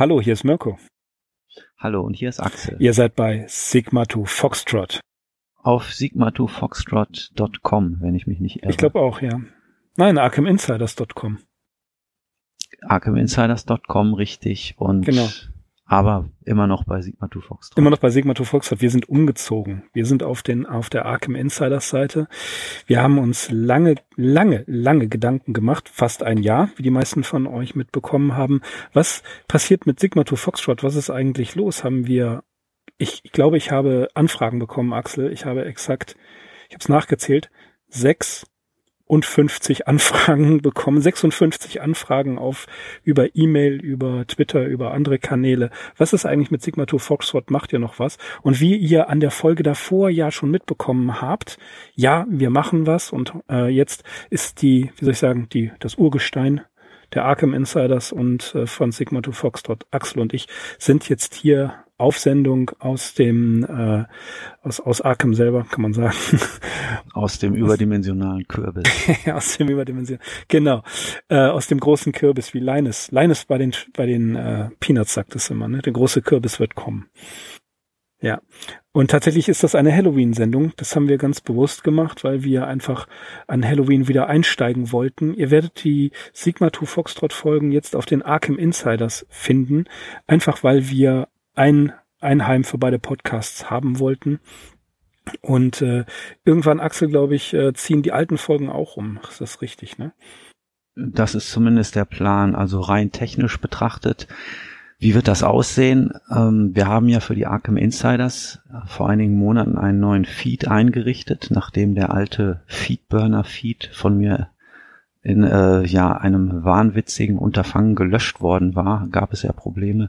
Hallo, hier ist Mirko. Hallo, und hier ist Axel. Ihr seid bei Sigma 2 Foxtrot. Auf sigma2foxtrot.com, wenn ich mich nicht irre. Ich glaube auch, ja. Nein, arkhaminsiders.com. arkhaminsiders.com, richtig. Und Genau. Aber immer noch bei Sigma 2 Foxtrot. Immer noch bei Sigma 2 Foxtrot. Wir sind umgezogen. Wir sind auf den, auf der Arkham Insiders Seite. Wir haben uns lange, lange, lange Gedanken gemacht. Fast ein Jahr, wie die meisten von euch mitbekommen haben. Was passiert mit Sigma 2 Foxtrot? Was ist eigentlich los? Haben wir, ich, ich glaube, ich habe Anfragen bekommen, Axel. Ich habe exakt, ich habe es nachgezählt, sechs und 50 Anfragen bekommen, 56 Anfragen auf über E-Mail, über Twitter, über andere Kanäle. Was ist eigentlich mit Sigma 2 Foxtrot? Macht ihr noch was? Und wie ihr an der Folge davor ja schon mitbekommen habt, ja, wir machen was und äh, jetzt ist die, wie soll ich sagen, die das Urgestein der Arkham Insiders und äh, von Sigma 2 Foxtrot, Axel und ich sind jetzt hier auf Sendung aus dem äh, aus, aus Arkham selber, kann man sagen. Aus dem überdimensionalen Kürbis. aus dem Überdimension. Genau. Äh, aus dem großen Kürbis wie Linus. Linus bei den bei den äh, Peanuts sagt es immer, ne? Der große Kürbis wird kommen. Ja. Und tatsächlich ist das eine Halloween-Sendung. Das haben wir ganz bewusst gemacht, weil wir einfach an Halloween wieder einsteigen wollten. Ihr werdet die Sigma 2 Foxtrot-Folgen jetzt auf den Arkham Insiders finden. Einfach weil wir ein, ein Heim für beide Podcasts haben wollten. Und äh, irgendwann, Axel, glaube ich, äh, ziehen die alten Folgen auch um. Ist das richtig, ne? Das ist zumindest der Plan. Also rein technisch betrachtet, wie wird das aussehen? Ähm, wir haben ja für die Arkham Insiders vor einigen Monaten einen neuen Feed eingerichtet, nachdem der alte Feedburner-Feed von mir in äh, ja einem wahnwitzigen Unterfangen gelöscht worden war, gab es ja Probleme,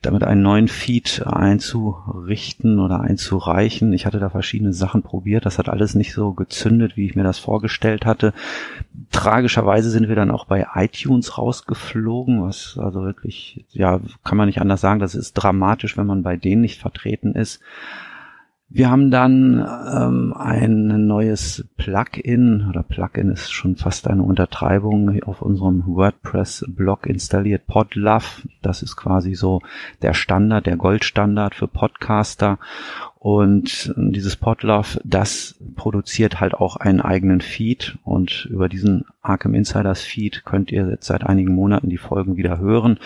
damit einen neuen Feed einzurichten oder einzureichen. Ich hatte da verschiedene Sachen probiert, das hat alles nicht so gezündet, wie ich mir das vorgestellt hatte. Tragischerweise sind wir dann auch bei iTunes rausgeflogen, was also wirklich, ja, kann man nicht anders sagen, das ist dramatisch, wenn man bei denen nicht vertreten ist. Wir haben dann ähm, ein neues Plugin, oder Plugin ist schon fast eine Untertreibung, auf unserem WordPress-Blog installiert, Podlove. Das ist quasi so der Standard, der Goldstandard für Podcaster. Und dieses Podlove, das produziert halt auch einen eigenen Feed. Und über diesen Arkham Insiders Feed könnt ihr jetzt seit einigen Monaten die Folgen wieder hören.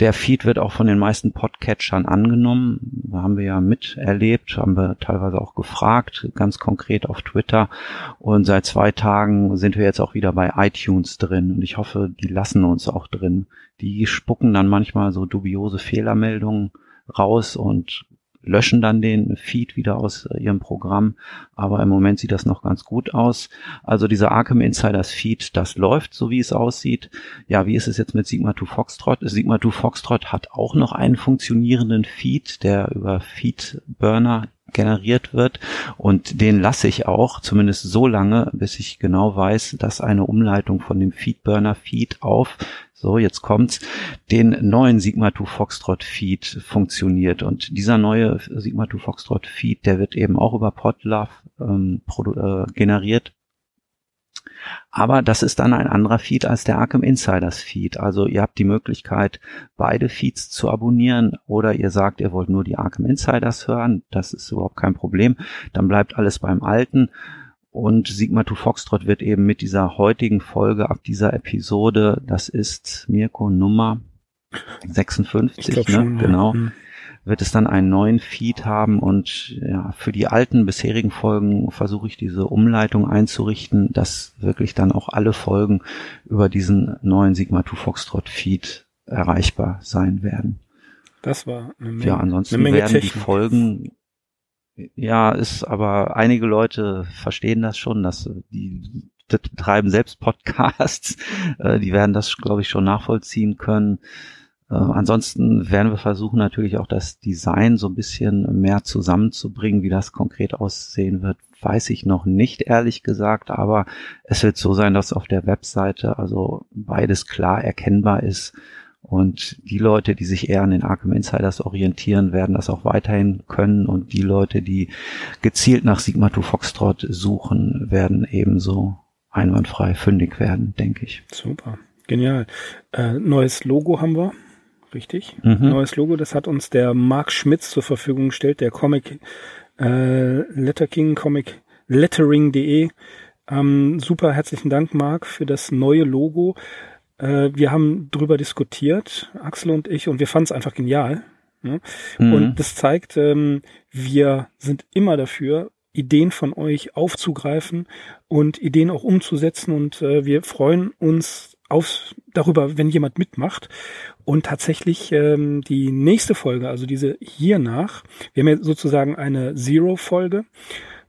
Der Feed wird auch von den meisten Podcatchern angenommen. Haben wir ja miterlebt, haben wir teilweise auch gefragt, ganz konkret auf Twitter. Und seit zwei Tagen sind wir jetzt auch wieder bei iTunes drin. Und ich hoffe, die lassen uns auch drin. Die spucken dann manchmal so dubiose Fehlermeldungen raus und löschen dann den Feed wieder aus ihrem Programm. Aber im Moment sieht das noch ganz gut aus. Also dieser Arkham Insiders Feed, das läuft so wie es aussieht. Ja, wie ist es jetzt mit Sigma 2 Foxtrot? Sigma 2 Foxtrot hat auch noch einen funktionierenden Feed, der über Feedburner generiert wird und den lasse ich auch zumindest so lange, bis ich genau weiß, dass eine Umleitung von dem Feedburner Feed auf so, jetzt kommt's, den neuen Sigma 2 Foxtrot Feed funktioniert. Und dieser neue Sigma 2 Foxtrot Feed, der wird eben auch über Podlove ähm, äh, generiert. Aber das ist dann ein anderer Feed als der Arkham Insiders Feed. Also ihr habt die Möglichkeit, beide Feeds zu abonnieren oder ihr sagt, ihr wollt nur die Arkham Insiders hören. Das ist überhaupt kein Problem. Dann bleibt alles beim Alten. Und Sigma 2 Foxtrot wird eben mit dieser heutigen Folge ab dieser Episode, das ist Mirko Nummer 56, ne? schon, ja. genau, Hm. Wird es dann einen neuen Feed haben und ja, für die alten bisherigen Folgen versuche ich diese Umleitung einzurichten, dass wirklich dann auch alle Folgen über diesen neuen Sigma 2 Foxtrot Feed erreichbar sein werden. Das war eine Menge, Ja, ansonsten Menge werden die Technik. Folgen ja, ist aber einige Leute verstehen das schon, dass die, die betreiben selbst Podcasts, äh, die werden das, glaube ich, schon nachvollziehen können. Äh, ansonsten werden wir versuchen natürlich auch das Design so ein bisschen mehr zusammenzubringen. Wie das konkret aussehen wird, weiß ich noch nicht, ehrlich gesagt, aber es wird so sein, dass auf der Webseite also beides klar erkennbar ist. Und die Leute, die sich eher an den Arkham Insiders orientieren, werden das auch weiterhin können. Und die Leute, die gezielt nach Sigma 2 Foxtrot suchen, werden ebenso einwandfrei fündig werden, denke ich. Super. Genial. Äh, neues Logo haben wir. Richtig? Mhm. Neues Logo, das hat uns der Mark Schmitz zur Verfügung gestellt, der Comic äh, Letter King Comic Lettering.de. Ähm, super herzlichen Dank, Mark, für das neue Logo. Äh, wir haben drüber diskutiert, Axel und ich, und wir fanden es einfach genial. Ne? Mhm. Und das zeigt, ähm, wir sind immer dafür, Ideen von euch aufzugreifen und Ideen auch umzusetzen. Und äh, wir freuen uns auf, darüber, wenn jemand mitmacht. Und tatsächlich ähm, die nächste Folge, also diese hiernach, wir haben ja sozusagen eine Zero-Folge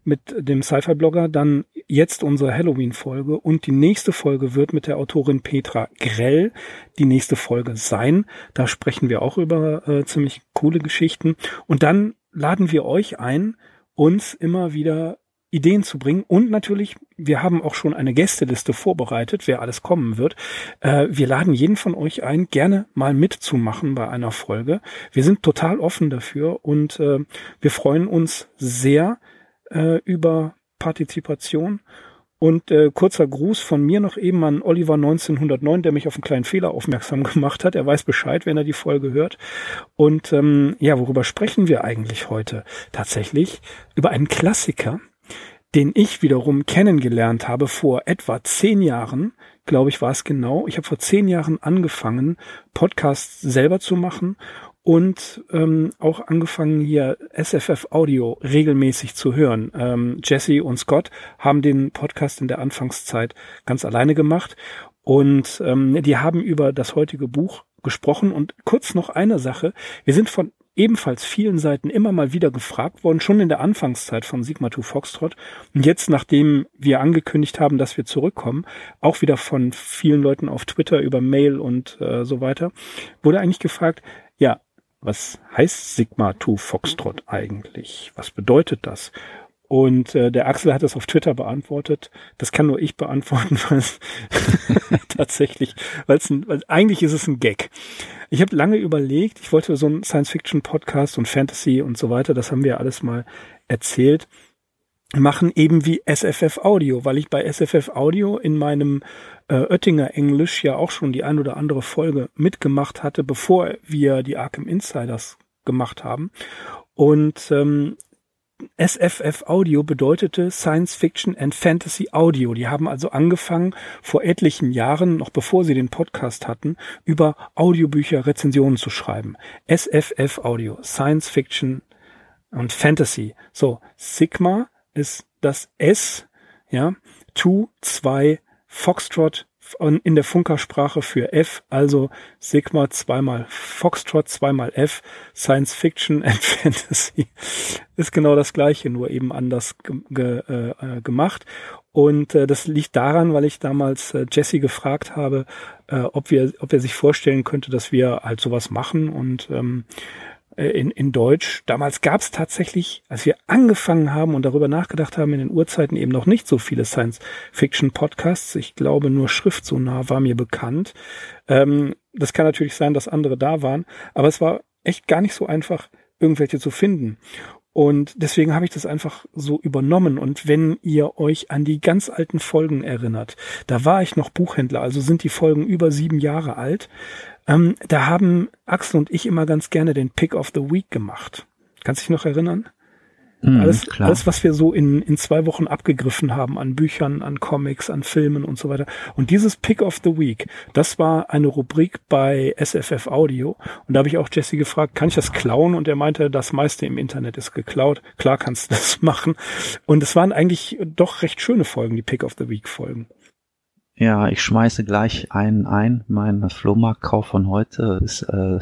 mit dem Sci-Fi-Blogger, dann jetzt unsere Halloween-Folge und die nächste Folge wird mit der Autorin Petra Grell die nächste Folge sein. Da sprechen wir auch über äh, ziemlich coole Geschichten und dann laden wir euch ein, uns immer wieder Ideen zu bringen. Und natürlich, wir haben auch schon eine Gästeliste vorbereitet, wer alles kommen wird. Äh, wir laden jeden von euch ein, gerne mal mitzumachen bei einer Folge. Wir sind total offen dafür und äh, wir freuen uns sehr äh, über Partizipation. Und äh, kurzer Gruß von mir noch eben an Oliver 1909, der mich auf einen kleinen Fehler aufmerksam gemacht hat. Er weiß Bescheid, wenn er die Folge hört. Und ähm, ja, worüber sprechen wir eigentlich heute? Tatsächlich über einen Klassiker, den ich wiederum kennengelernt habe vor etwa zehn Jahren, glaube ich, war es genau. Ich habe vor zehn Jahren angefangen, Podcasts selber zu machen und ähm, auch angefangen hier SFF Audio regelmäßig zu hören. Ähm, Jesse und Scott haben den Podcast in der Anfangszeit ganz alleine gemacht und ähm, die haben über das heutige Buch gesprochen und kurz noch eine Sache. Wir sind von ebenfalls vielen Seiten immer mal wieder gefragt worden, schon in der Anfangszeit von Sigma 2 Foxtrot. Und jetzt, nachdem wir angekündigt haben, dass wir zurückkommen, auch wieder von vielen Leuten auf Twitter über Mail und äh, so weiter, wurde eigentlich gefragt, ja, was heißt Sigma 2 Foxtrot eigentlich? Was bedeutet das? Und äh, der Axel hat das auf Twitter beantwortet. Das kann nur ich beantworten, weil es tatsächlich, weil es weil eigentlich ist es ein Gag. Ich habe lange überlegt, ich wollte so einen Science-Fiction-Podcast und Fantasy und so weiter, das haben wir alles mal erzählt, machen eben wie SFF Audio, weil ich bei SFF Audio in meinem äh, Oettinger Englisch ja auch schon die ein oder andere Folge mitgemacht hatte, bevor wir die Arkham Insiders gemacht haben. Und ähm, SFF Audio bedeutete Science Fiction and Fantasy Audio. Die haben also angefangen, vor etlichen Jahren, noch bevor sie den Podcast hatten, über Audiobücher Rezensionen zu schreiben. SFF Audio, Science Fiction und Fantasy. So, Sigma ist das S, ja, 2, 2, Foxtrot in der Funkersprache für F, also Sigma zweimal Foxtrot, zweimal F, Science Fiction and Fantasy ist genau das gleiche, nur eben anders ge ge äh, gemacht. Und äh, das liegt daran, weil ich damals äh, Jesse gefragt habe, äh, ob wir, ob er sich vorstellen könnte, dass wir halt sowas machen. Und ähm, äh, in, in Deutsch. Damals gab es tatsächlich, als wir angefangen haben und darüber nachgedacht haben, in den Urzeiten eben noch nicht so viele Science-Fiction-Podcasts. Ich glaube, nur Schriftsonar war mir bekannt. Ähm, das kann natürlich sein, dass andere da waren, aber es war echt gar nicht so einfach, irgendwelche zu finden. Und deswegen habe ich das einfach so übernommen. Und wenn ihr euch an die ganz alten Folgen erinnert, da war ich noch Buchhändler, also sind die Folgen über sieben Jahre alt. Ähm, da haben Axel und ich immer ganz gerne den Pick of the Week gemacht. Kannst du dich noch erinnern? Mm, alles, alles, was wir so in, in zwei Wochen abgegriffen haben an Büchern, an Comics, an Filmen und so weiter. Und dieses Pick of the Week, das war eine Rubrik bei SFF Audio. Und da habe ich auch Jesse gefragt, kann ich das klauen? Und er meinte, das meiste im Internet ist geklaut. Klar kannst du das machen. Und es waren eigentlich doch recht schöne Folgen, die Pick of the Week Folgen. Ja, ich schmeiße gleich einen ein. Mein Flohmarktkauf von heute ist äh,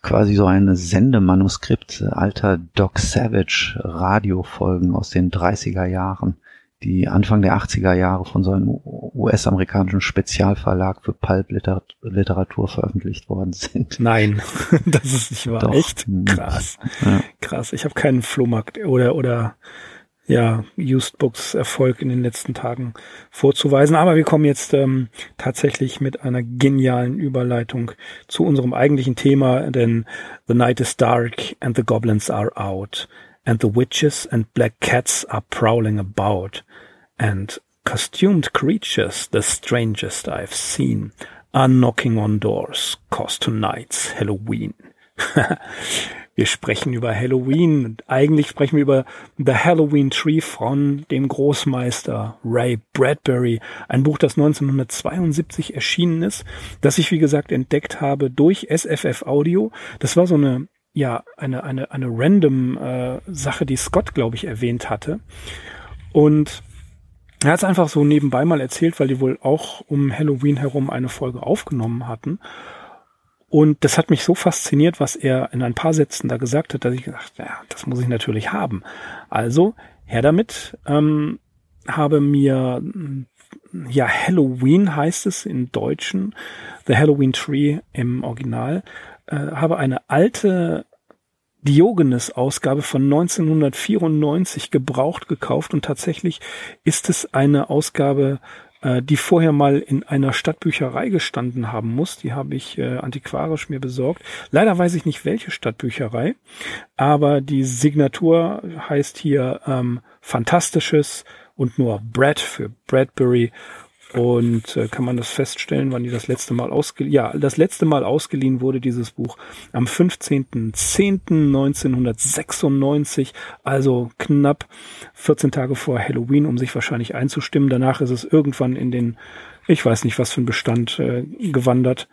quasi so ein Sendemanuskript alter Doc Savage Radiofolgen aus den 30er Jahren, die Anfang der 80er Jahre von so einem US-amerikanischen Spezialverlag für Pulp-Literatur veröffentlicht worden sind. Nein, das ist nicht wahr. Doch. Echt krass. Ja. Krass. Ich habe keinen Flohmarkt oder oder ja, Used Books Erfolg in den letzten Tagen vorzuweisen. Aber wir kommen jetzt ähm, tatsächlich mit einer genialen Überleitung zu unserem eigentlichen Thema, denn The Night is dark and the goblins are out and the witches and black cats are prowling about and costumed creatures, the strangest I've seen, are knocking on doors, cause tonight's Halloween. wir sprechen über Halloween und eigentlich sprechen wir über The Halloween Tree von dem Großmeister Ray Bradbury. Ein Buch, das 1972 erschienen ist, das ich wie gesagt entdeckt habe durch SFF Audio. Das war so eine ja eine eine eine random äh, Sache, die Scott glaube ich erwähnt hatte und er hat es einfach so nebenbei mal erzählt, weil die wohl auch um Halloween herum eine Folge aufgenommen hatten. Und das hat mich so fasziniert, was er in ein paar Sätzen da gesagt hat, dass ich gedacht, ja, das muss ich natürlich haben. Also, her damit, ähm, habe mir, ja, Halloween heißt es in Deutschen, The Halloween Tree im Original, äh, habe eine alte Diogenes-Ausgabe von 1994 gebraucht gekauft und tatsächlich ist es eine Ausgabe, die vorher mal in einer Stadtbücherei gestanden haben muss. Die habe ich äh, antiquarisch mir besorgt. Leider weiß ich nicht, welche Stadtbücherei, aber die Signatur heißt hier ähm, Fantastisches und nur Brad für Bradbury und äh, kann man das feststellen, wann die das letzte Mal ausgeliehen, ja, das letzte Mal ausgeliehen wurde, dieses Buch, am 15.10.1996, also knapp 14 Tage vor Halloween, um sich wahrscheinlich einzustimmen. Danach ist es irgendwann in den, ich weiß nicht, was für ein Bestand äh, gewandert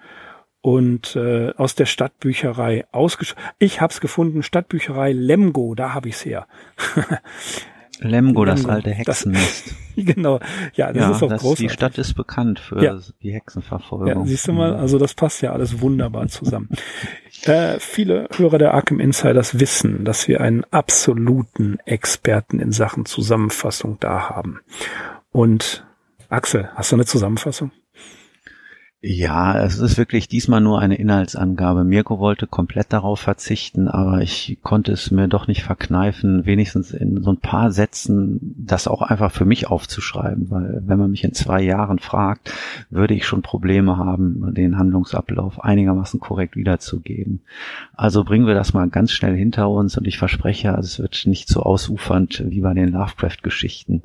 und äh, aus der Stadtbücherei ausgesch... Ich hab's gefunden, Stadtbücherei Lemgo, da hab ich's her. Lemgo, das alte Hexennest. genau, ja, das ja, ist auch das, großartig. Die Stadt ist bekannt für Ja. die Hexenverfolgung. Ja, siehst du mal, also das passt ja alles wunderbar zusammen. äh, viele Hörer der Arkham Insiders wissen, dass wir einen absoluten Experten in Sachen Zusammenfassung da haben. Und Axel, hast du eine Zusammenfassung? Ja, es ist wirklich diesmal nur eine Inhaltsangabe. Mirko wollte komplett darauf verzichten, aber ich konnte es mir doch nicht verkneifen, wenigstens in so ein paar Sätzen das auch einfach für mich aufzuschreiben, weil wenn man mich in zwei Jahren fragt, würde ich schon Probleme haben, den Handlungsablauf einigermaßen korrekt wiederzugeben. Also bringen wir das mal ganz schnell hinter uns und ich verspreche, es wird nicht so ausufernd wie bei den Lovecraft-Geschichten.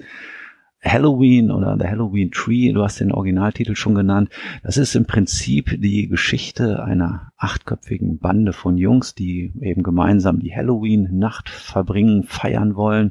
Halloween oder The Halloween Tree, du hast den Originaltitel schon genannt, das ist im Prinzip die Geschichte einer achtköpfigen Bande von Jungs, die eben gemeinsam die Halloween-Nacht verbringen, feiern wollen.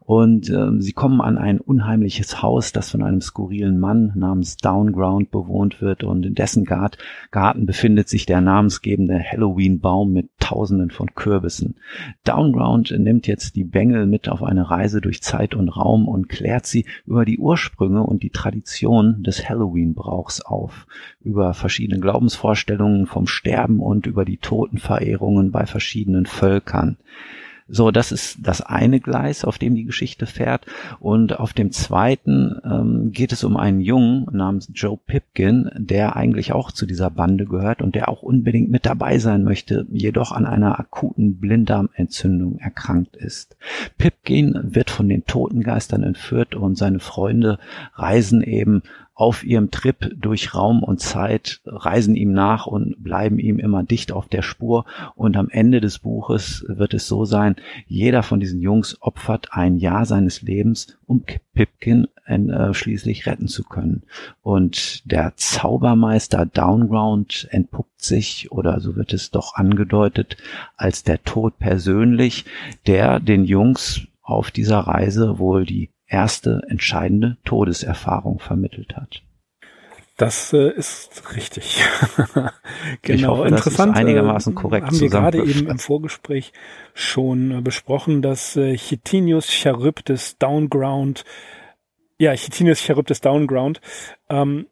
Und äh, sie kommen an ein unheimliches Haus, das von einem skurrilen Mann namens Downground bewohnt wird. Und in dessen Gart Garten befindet sich der namensgebende Halloween-Baum mit Tausenden von Kürbissen. Downground nimmt jetzt die Bengel mit auf eine Reise durch Zeit und Raum und klärt sie über die Ursprünge und die Tradition des Halloween-Brauchs auf, über verschiedene Glaubensvorstellungen vom Sterben und über die Totenverehrungen bei verschiedenen Völkern. So, das ist das eine Gleis, auf dem die Geschichte fährt. Und auf dem zweiten ähm, geht es um einen Jungen namens Joe Pipkin, der eigentlich auch zu dieser Bande gehört und der auch unbedingt mit dabei sein möchte, jedoch an einer akuten Blinddarmentzündung erkrankt ist. Pipkin wird von den Totengeistern entführt und seine Freunde reisen eben auf ihrem Trip durch Raum und Zeit, reisen ihm nach und bleiben ihm immer dicht auf der Spur. Und am Ende des Buches wird es so sein, jeder von diesen Jungs opfert ein Jahr seines Lebens, um Pipkin äh, schließlich retten zu können. Und der Zaubermeister Downground entpuppt sich, oder so wird es doch angedeutet, als der Tod persönlich, der den Jungs auf dieser Reise wohl die erste entscheidende Todeserfahrung vermittelt hat. Das äh, ist richtig. genau, ich hoffe, interessant. Das ist einigermaßen korrekt äh, haben wir gerade eben im Vorgespräch schon äh, besprochen, dass äh, Chitinius Charybdis Downground, ja, Chitinius Charybdis Downground, ähm,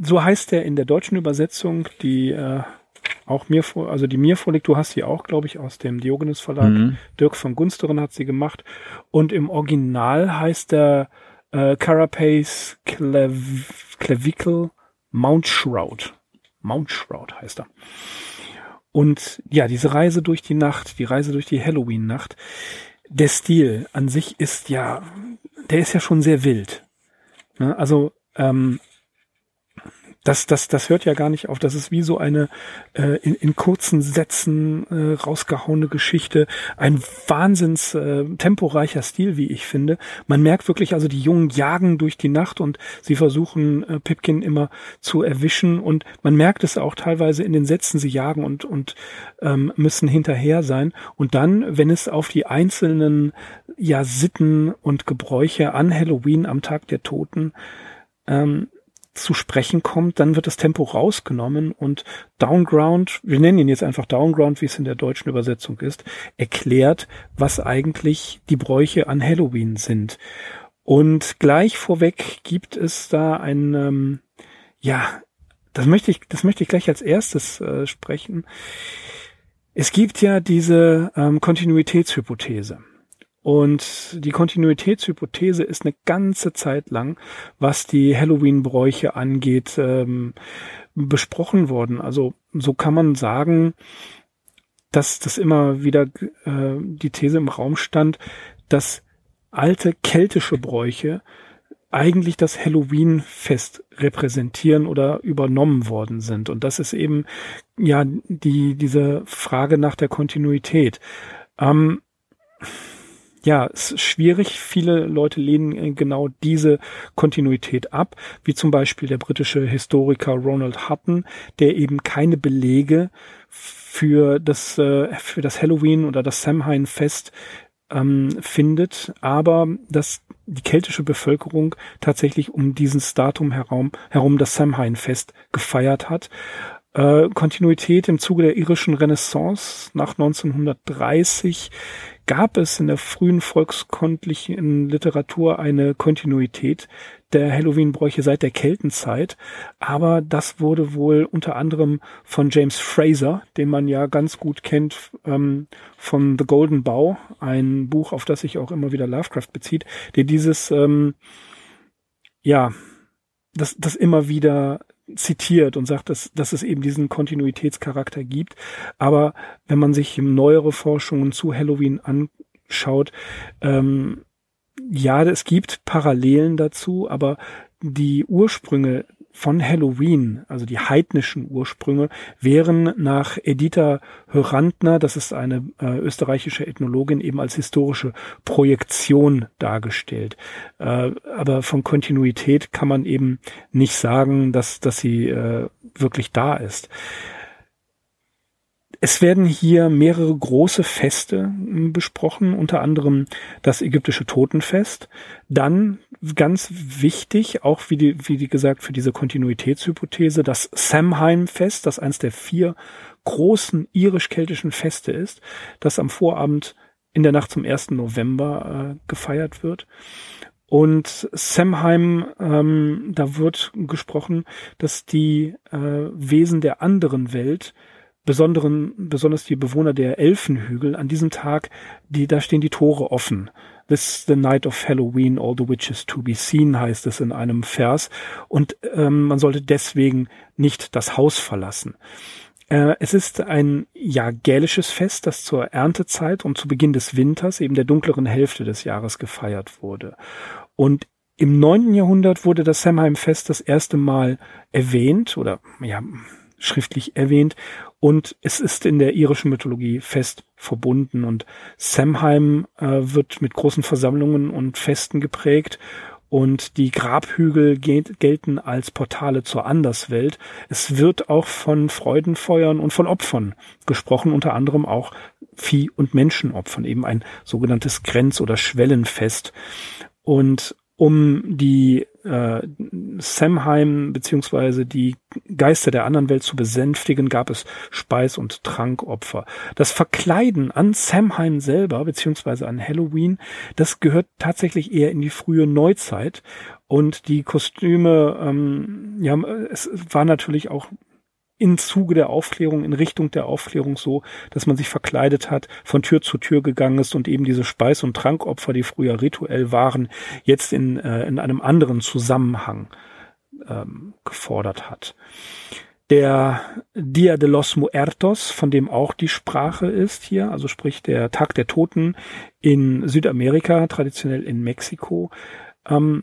so heißt er in der deutschen Übersetzung, die äh, auch mir vor, also die mir vorliegt, du hast sie auch, glaube ich, aus dem Diogenes Verlag. Mhm. Dirk von Gunsteren hat sie gemacht. Und im Original heißt der äh, Carapace Clav Clavicle Mount Shroud. Mount Shroud heißt er. Und ja, diese Reise durch die Nacht, die Reise durch die Halloween-Nacht, der Stil an sich ist ja, der ist ja schon sehr wild. Ne? Also ähm, das, das, das hört ja gar nicht auf. Das ist wie so eine äh, in, in kurzen Sätzen äh, rausgehauene Geschichte. Ein wahnsinns äh, temporeicher Stil, wie ich finde. Man merkt wirklich, also die Jungen jagen durch die Nacht und sie versuchen äh, Pipkin immer zu erwischen. Und man merkt es auch teilweise in den Sätzen, sie jagen und, und ähm, müssen hinterher sein. Und dann, wenn es auf die einzelnen ja, Sitten und Gebräuche an Halloween am Tag der Toten ähm, zu sprechen kommt, dann wird das Tempo rausgenommen und Downground, wir nennen ihn jetzt einfach Downground, wie es in der deutschen Übersetzung ist, erklärt, was eigentlich die Bräuche an Halloween sind. Und gleich vorweg gibt es da ein, ähm, ja, das möchte ich, das möchte ich gleich als erstes äh, sprechen. Es gibt ja diese ähm, Kontinuitätshypothese. Und die Kontinuitätshypothese ist eine ganze Zeit lang, was die Halloween-Bräuche angeht, ähm, besprochen worden. Also so kann man sagen, dass das immer wieder äh, die These im Raum stand, dass alte keltische Bräuche eigentlich das Halloween-Fest repräsentieren oder übernommen worden sind. Und das ist eben ja die diese Frage nach der Kontinuität. Ähm, ja, es ist schwierig. Viele Leute lehnen äh, genau diese Kontinuität ab, wie zum Beispiel der britische Historiker Ronald Hutton, der eben keine Belege für das, äh, für das Halloween oder das Samhain-Fest ähm, findet, aber dass die keltische Bevölkerung tatsächlich um dieses Datum herum, herum das Samhain-Fest gefeiert hat. Äh, Kontinuität im Zuge der irischen Renaissance nach 1930 gab es in der frühen volkskundlichen Literatur eine Kontinuität der Halloween-Bräuche seit der Keltenzeit, aber das wurde wohl unter anderem von James Fraser, den man ja ganz gut kennt ähm, von The Golden Bow, ein Buch, auf das sich auch immer wieder Lovecraft bezieht, der dieses ähm, ja das, das immer wieder zitiert und sagt, dass, dass es eben diesen Kontinuitätscharakter gibt. Aber wenn man sich neuere Forschungen zu Halloween anschaut, ähm, ja, es gibt Parallelen dazu, aber die Ursprünge von Halloween, also die heidnischen Ursprünge, wären nach Editha Hörantner, das ist eine äh, österreichische Ethnologin, eben als historische Projektion dargestellt. Äh, aber von Kontinuität kann man eben nicht sagen, dass, dass sie äh, wirklich da ist. Es werden hier mehrere große Feste hm, besprochen, unter anderem das ägyptische Totenfest. Dann ganz wichtig, auch wie die, wie die gesagt, für diese Kontinuitätshypothese, das Samhain-Fest, das eines der vier großen irisch-keltischen Feste ist, das am Vorabend in der Nacht zum 1. November äh, gefeiert wird. Und Samhain, ähm, da wird gesprochen, dass die äh, Wesen der anderen Welt besonderen, besonders die Bewohner der Elfenhügel an diesem Tag, die, da stehen die Tore offen. This the night of Halloween, all the witches to be seen, heißt es in einem Vers. Und ähm, man sollte deswegen nicht das Haus verlassen. Äh, es ist ein ja gälisches Fest, das zur Erntezeit und zu Beginn des Winters, eben der dunkleren Hälfte des Jahres gefeiert wurde. Und im neunten Jahrhundert wurde das Samhain-Fest das erste Mal erwähnt oder ja schriftlich erwähnt und es ist in der irischen Mythologie fest verbunden und Samhain äh, wird mit großen Versammlungen und Festen geprägt und die Grabhügel gelten als Portale zur Anderswelt. Es wird auch von Freudenfeuern und von Opfern gesprochen, unter anderem auch Vieh- und Menschenopfern, eben ein sogenanntes Grenz- oder Schwellenfest. Und um die äh, Samheim beziehungsweise die Geister der anderen Welt zu besänftigen, gab es Speis- und Trankopfer. Das Verkleiden an Samheim selber beziehungsweise an Halloween, das gehört tatsächlich eher in die frühe Neuzeit und die Kostüme, ähm, ja, es war natürlich auch im Zuge der Aufklärung, in Richtung der Aufklärung so, dass man sich verkleidet hat, von Tür zu Tür gegangen ist und eben diese Speis- und Trankopfer, die früher rituell waren, jetzt in, äh, in einem anderen Zusammenhang ähm, gefordert hat. Der Dia de los Muertos, von dem auch die Sprache ist hier, also sprich der Tag der Toten in Südamerika, traditionell in Mexiko, ähm,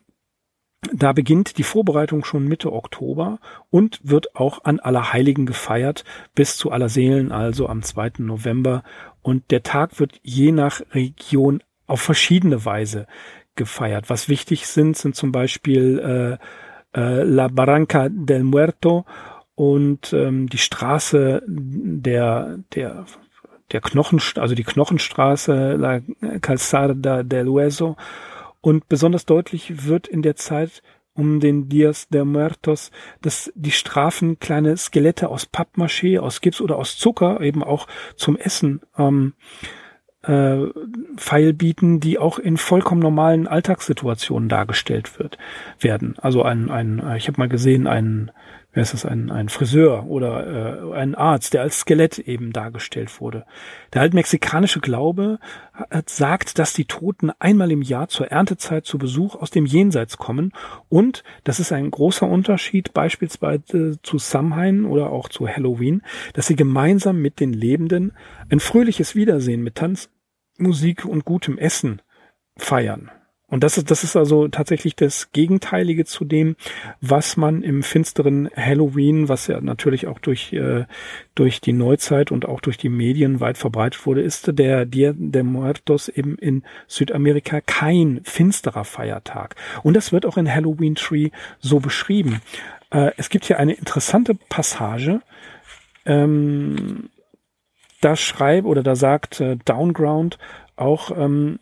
da beginnt die Vorbereitung schon Mitte Oktober und wird auch an Allerheiligen gefeiert bis zu Allerseelen, also am 2. November. Und der Tag wird je nach Region auf verschiedene Weise gefeiert. Was wichtig sind, sind zum Beispiel äh, äh, La Barranca del Muerto und ähm, die Straße der der der Knochen, also die Knochenstraße La Calzada del Hueso und besonders deutlich wird in der Zeit um den Dias de Muertos, dass die Strafen kleine Skelette aus Pappmaché, aus Gips oder aus Zucker eben auch zum Essen ähm, äh, Pfeil bieten, die auch in vollkommen normalen Alltagssituationen dargestellt wird werden. Also ein, ein ich habe mal gesehen, ein wer ist das, ein, ein Friseur oder äh, ein Arzt, der als Skelett eben dargestellt wurde. Der altmexikanische Glaube hat, sagt, dass die Toten einmal im Jahr zur Erntezeit zu Besuch aus dem Jenseits kommen und das ist ein großer Unterschied beispielsweise zu Samhain oder auch zu Halloween, dass sie gemeinsam mit den Lebenden ein fröhliches Wiedersehen mit Tanz, Musik und gutem Essen feiern. Und das ist, das ist also tatsächlich das Gegenteilige zu dem, was man im finsteren Halloween, was ja natürlich auch durch, äh, durch die Neuzeit und auch durch die Medien weit verbreitet wurde, ist der Dia de Muertos eben in Südamerika kein finsterer Feiertag. Und das wird auch in Halloween Tree so beschrieben. Äh, es gibt hier eine interessante Passage, ähm, da schreibt oder da sagt äh, Downground auch, ähm,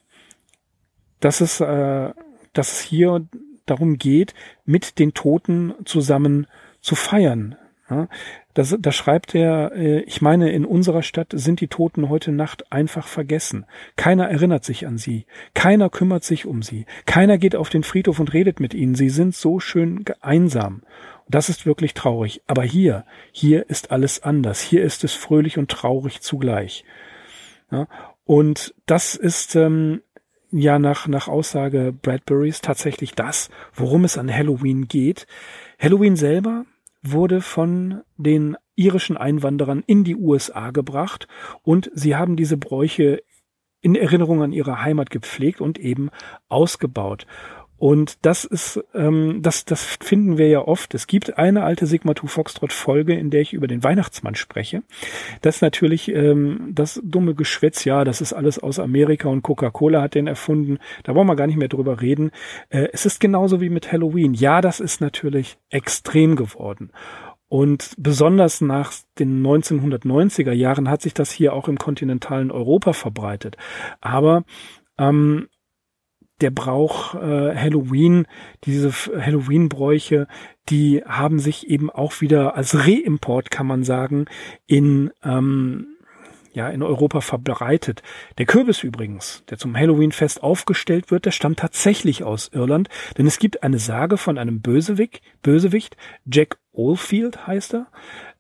dass es, äh, dass es hier darum geht, mit den Toten zusammen zu feiern. Ja, das, da schreibt er, äh, ich meine, in unserer Stadt sind die Toten heute Nacht einfach vergessen. Keiner erinnert sich an sie. Keiner kümmert sich um sie. Keiner geht auf den Friedhof und redet mit ihnen. Sie sind so schön einsam. Und das ist wirklich traurig. Aber hier, hier ist alles anders. Hier ist es fröhlich und traurig zugleich. Ja, und das ist ähm, ja nach, nach Aussage Bradburys tatsächlich das, worum es an Halloween geht. Halloween selber wurde von den irischen Einwanderern in die USA gebracht und sie haben diese Bräuche in Erinnerung an ihre Heimat gepflegt und eben ausgebaut. Und das ist, ähm, das, das finden wir ja oft. Es gibt eine alte Sigma 2 Foxtrot Folge, in der ich über den Weihnachtsmann spreche. Das ist natürlich ähm, das dumme Geschwätz, ja, das ist alles aus Amerika und Coca-Cola hat den erfunden. Da wollen wir gar nicht mehr drüber reden. Äh, es ist genauso wie mit Halloween. Ja, das ist natürlich extrem geworden. Und besonders nach den 1990er Jahren hat sich das hier auch im kontinentalen Europa verbreitet. Aber ähm, der Brauch äh, Halloween, diese Halloween-Bräuche, die haben sich eben auch wieder als Reimport, kann man sagen, in ähm, ja, in Europa verbreitet. Der Kürbis übrigens, der zum Halloween-Fest aufgestellt wird, der stammt tatsächlich aus Irland, denn es gibt eine Sage von einem Bösewicht, Bösewicht Jack Oldfield heißt er,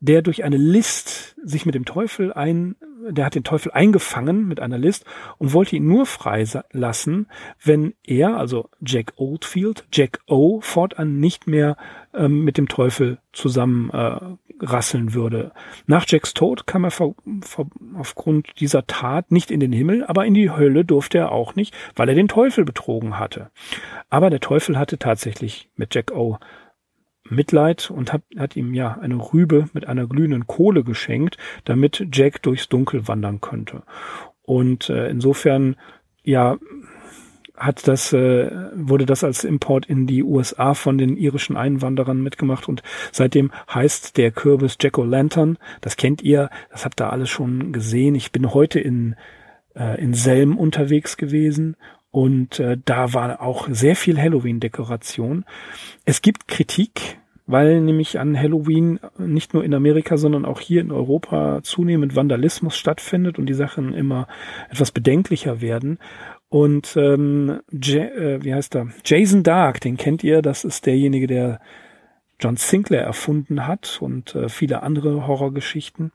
der durch eine List sich mit dem Teufel ein, der hat den Teufel eingefangen mit einer List und wollte ihn nur freilassen, wenn er, also Jack Oldfield, Jack O, fortan nicht mehr ähm, mit dem Teufel zusammen äh, rasseln würde. Nach Jacks Tod kam er vor, vor, aufgrund dieser Tat nicht in den Himmel, aber in die Hölle durfte er auch nicht, weil er den Teufel betrogen hatte. Aber der Teufel hatte tatsächlich mit Jack O Mitleid und hat, hat ihm ja eine Rübe mit einer glühenden Kohle geschenkt, damit Jack durchs Dunkel wandern könnte. Und äh, insofern, ja, hat das, äh, wurde das als Import in die USA von den irischen Einwanderern mitgemacht und seitdem heißt der Kürbis Jack O'Lantern. Das kennt ihr, das habt ihr alles schon gesehen. Ich bin heute in, äh, in Selm unterwegs gewesen und äh, da war auch sehr viel Halloween-Dekoration. Es gibt Kritik weil nämlich an Halloween nicht nur in Amerika, sondern auch hier in Europa zunehmend Vandalismus stattfindet und die Sachen immer etwas bedenklicher werden. Und ähm, J äh, wie heißt er? Jason Dark, den kennt ihr, das ist derjenige, der John Sinclair erfunden hat und äh, viele andere Horrorgeschichten.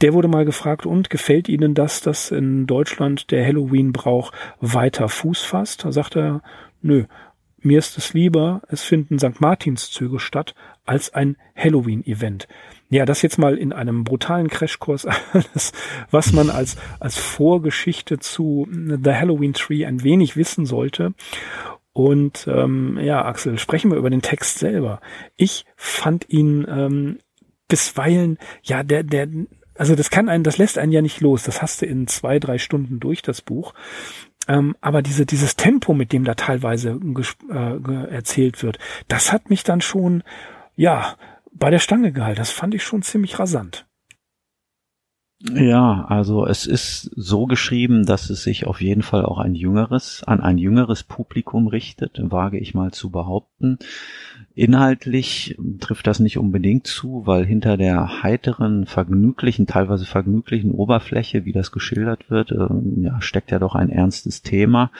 Der wurde mal gefragt, und gefällt Ihnen das, dass in Deutschland der Halloween-Brauch weiter Fuß fasst? Da sagt er, nö, mir ist es lieber, es finden St. Martinszüge statt, als ein Halloween-Event. Ja, das jetzt mal in einem brutalen Crashkurs alles, was man als, als Vorgeschichte zu The Halloween Tree ein wenig wissen sollte. Und ähm, ja, Axel, sprechen wir über den Text selber. Ich fand ihn ähm, bisweilen, ja, der, der, also das kann einen, das lässt einen ja nicht los. Das hast du in zwei, drei Stunden durch, das Buch. Ähm, aber diese, dieses Tempo, mit dem da teilweise äh, erzählt wird, das hat mich dann schon, ja, bei der Stange gehalten. Das fand ich schon ziemlich rasant. Ja, also es ist so geschrieben, dass es sich auf jeden Fall auch ein jüngeres, an ein jüngeres Publikum richtet, wage ich mal zu behaupten. Inhaltlich trifft das nicht unbedingt zu, weil hinter der heiteren, vergnüglichen, teilweise vergnüglichen Oberfläche, wie das geschildert wird, äh, ja, steckt ja doch ein ernstes Thema.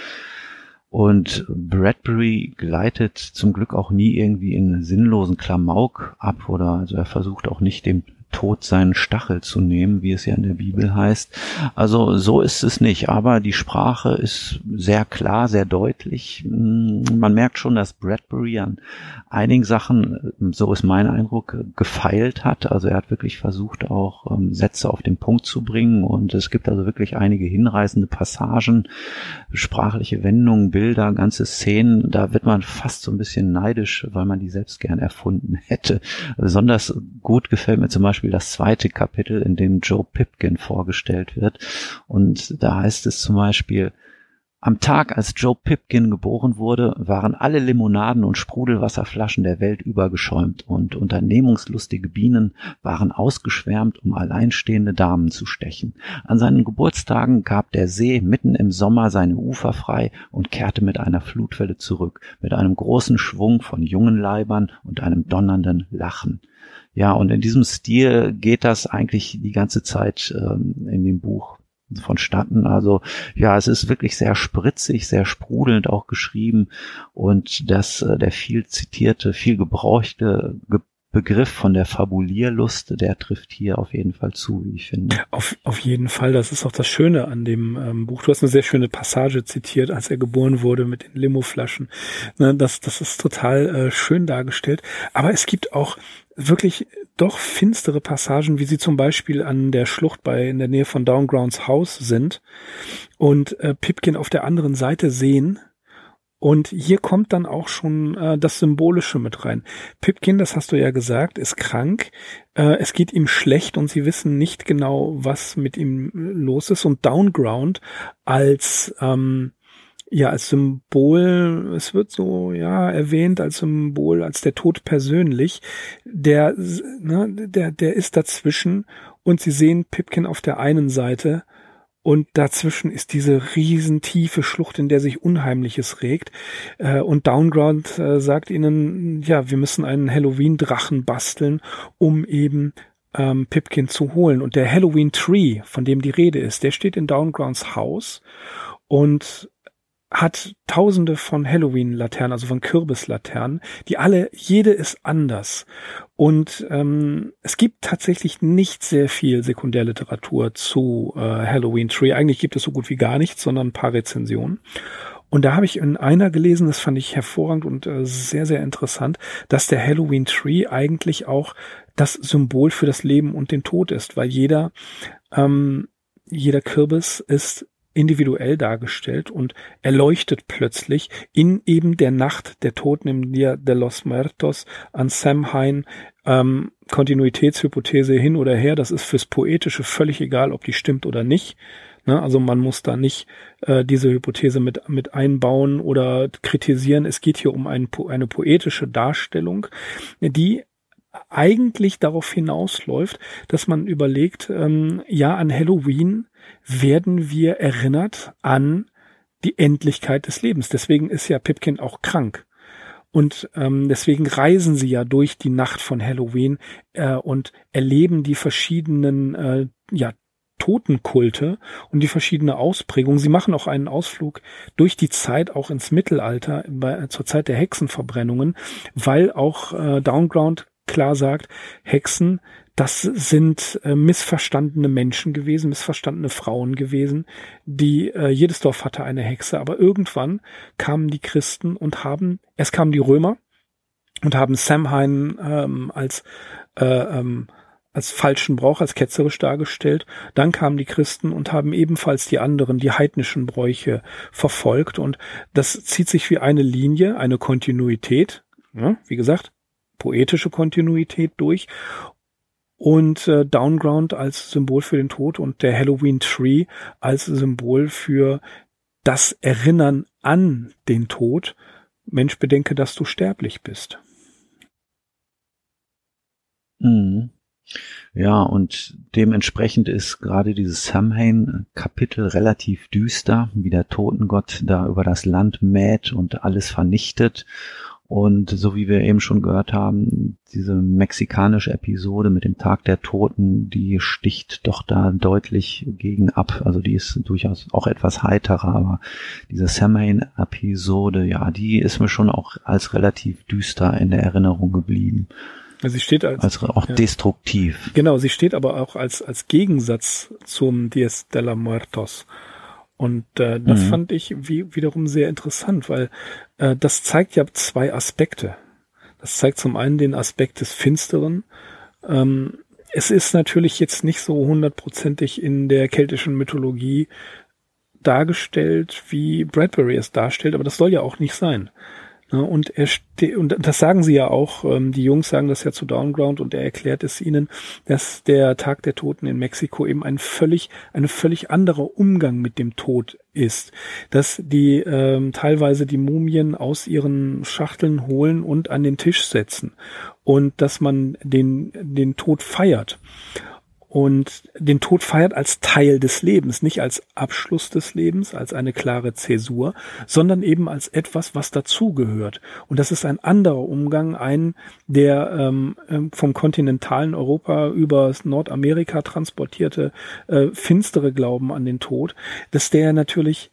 Und Bradbury gleitet zum Glück auch nie irgendwie in sinnlosen Klamauk ab oder also er versucht auch nicht dem Tod seinen Stachel zu nehmen, wie es ja in der Bibel heißt. Also so ist es nicht, aber die Sprache ist sehr klar, sehr deutlich. Mm, man merkt schon, dass Bradbury an einigen Sachen, so ist mein Eindruck, gefeilt hat. Also er hat wirklich versucht, auch ähm, Sätze auf den Punkt zu bringen und es gibt also wirklich einige hinreißende Passagen, sprachliche Wendungen, Bilder, ganze Szenen. Da wird man fast so ein bisschen neidisch, weil man die selbst gern erfunden hätte. Besonders gut gefällt mir zum Beispiel Beispiel das zweite Kapitel, in dem Joe Pipkin vorgestellt wird. Und da heißt es zum Beispiel, am Tag, als Joe Pipkin geboren wurde, waren alle Limonaden und Sprudelwasserflaschen der Welt übergeschäumt und unternehmungslustige Bienen waren ausgeschwärmt, um alleinstehende Damen zu stechen. An seinen Geburtstagen gab der See mitten im Sommer seine Ufer frei und kehrte mit einer Flutwelle zurück, mit einem großen Schwung von jungen Leibern und einem donnernden Lachen. Ja, und in diesem Stil geht das eigentlich die ganze Zeit ähm, in dem Buch vonstatten. Also ja, es ist wirklich sehr spritzig, sehr sprudelnd auch geschrieben und das äh, der viel zitierte, viel gebrauchte Ge Begriff von der Fabulierlust, der trifft hier auf jeden Fall zu, wie ich finde. Auf, auf jeden Fall, das ist auch das Schöne an dem ähm, Buch. Du hast eine sehr schöne Passage zitiert, als er geboren wurde mit den Limoflaschen. Ne, das, das ist total äh, schön dargestellt. Aber es gibt auch wirklich doch finstere Passagen, wie sie zum Beispiel an der Schlucht bei in der Nähe von Downgrounds Haus sind und äh, Pipkin auf der anderen Seite sehen. Und hier kommt dann auch schon äh, das Symbolische mit rein. Pipkin, das hast du ja gesagt, ist krank. Äh, es geht ihm schlecht und sie wissen nicht genau, was mit ihm los ist. Und Downground als ähm, ja als Symbol, es wird so ja erwähnt als Symbol, als der Tod persönlich, der ne, der der ist dazwischen und sie sehen Pipkin auf der einen Seite und dazwischen ist diese riesen tiefe Schlucht, in der sich Unheimliches regt. Äh, und Downground äh, sagt ihnen, ja, wir müssen einen Halloween-Drachen basteln, um eben ähm, Pipkin zu holen. Und der Halloween Tree, von dem die Rede ist, der steht in Downgrounds Haus. Und hat tausende von Halloween-Laternen, also von Kürbislaternen, die alle, jede ist anders. Und ähm, es gibt tatsächlich nicht sehr viel Sekundärliteratur zu äh, Halloween Tree. Eigentlich gibt es so gut wie gar nichts, sondern ein paar Rezensionen. Und da habe ich in einer gelesen, das fand ich hervorragend und äh, sehr, sehr interessant, dass der Halloween Tree eigentlich auch das Symbol für das Leben und den Tod ist, weil jeder, ähm, jeder Kürbis ist individuell dargestellt und erleuchtet plötzlich in eben der Nacht der Toten im Dia de los Muertos an Samhain ähm, Kontinuitätshypothese hin oder her. Das ist fürs Poetische völlig egal, ob die stimmt oder nicht. Ne? Also man muss da nicht äh, diese Hypothese mit, mit einbauen oder kritisieren. Es geht hier um ein, eine poetische Darstellung, die eigentlich darauf hinausläuft, dass man überlegt, ähm, ja, an Halloween werden wir erinnert an die Endlichkeit des Lebens. Deswegen ist ja Pipkin auch krank. Und ähm, deswegen reisen sie ja durch die Nacht von Halloween äh, und erleben die verschiedenen äh, ja, Totenkulte und die verschiedene Ausprägungen. Sie machen auch einen Ausflug durch die Zeit, auch ins Mittelalter, bei, zur Zeit der Hexenverbrennungen, weil auch äh, Downground klar sagt, Hexen das sind äh, missverstandene Menschen gewesen, missverstandene Frauen gewesen, die äh, jedes Dorf hatte eine Hexe, aber irgendwann kamen die Christen und haben, es kamen die Römer und haben Samhain ähm, als äh, ähm, als falschen Brauch, als ketzerisch dargestellt. Dann kamen die Christen und haben ebenfalls die anderen, die heidnischen Bräuche verfolgt. Und das zieht sich wie eine Linie, eine Kontinuität, ja, wie gesagt, poetische Kontinuität durch. Und äh, Downground als Symbol für den Tod und der Halloween Tree als Symbol für das Erinnern an den Tod. Mensch, bedenke, dass du sterblich bist. Mhm. Ja, und dementsprechend ist gerade dieses Samhain-Kapitel relativ düster, wie der Totengott da über das Land mäht und alles vernichtet. Und so wie wir eben schon gehört haben, diese mexikanische Episode mit dem Tag der Toten, die sticht doch da deutlich gegen ab. Also die ist durchaus auch etwas heiterer, aber diese Samhain-Episode, ja, die ist mir schon auch als relativ düster in der Erinnerung geblieben. Sie steht als, als auch ja. destruktiv. Genau, sie steht aber auch als, als Gegensatz zum Dies de la Muertos. Und äh, das mhm. fand ich wie, wiederum sehr interessant, weil das zeigt ja zwei Aspekte. Das zeigt zum einen den Aspekt des Finsteren. Ähm, es ist natürlich jetzt nicht so hundertprozentig in der keltischen Mythologie dargestellt, wie Bradbury es darstellt, aber das soll ja auch nicht sein. Ne, und er und das sagen sie ja auch, ähm, die Jungs sagen das ja zu Downground und er erklärt es ihnen, dass der Tag der Toten in Mexiko eben ein völlig, eine völlig anderer Umgang mit dem Tod ist. Dass die ähm, teilweise die Mumien aus ihren Schachteln holen und an den Tisch setzen. Und dass man den, den Tod feiert und den Tod feiert als Teil des Lebens, nicht als Abschluss des Lebens, als eine klare Zäsur, sondern eben als etwas, was dazugehört. Und das ist ein anderer Umgang, ein, der ähm, ähm vom kontinentalen Europa über Nordamerika transportierte äh, finstere Glauben an den Tod, dass der natürlich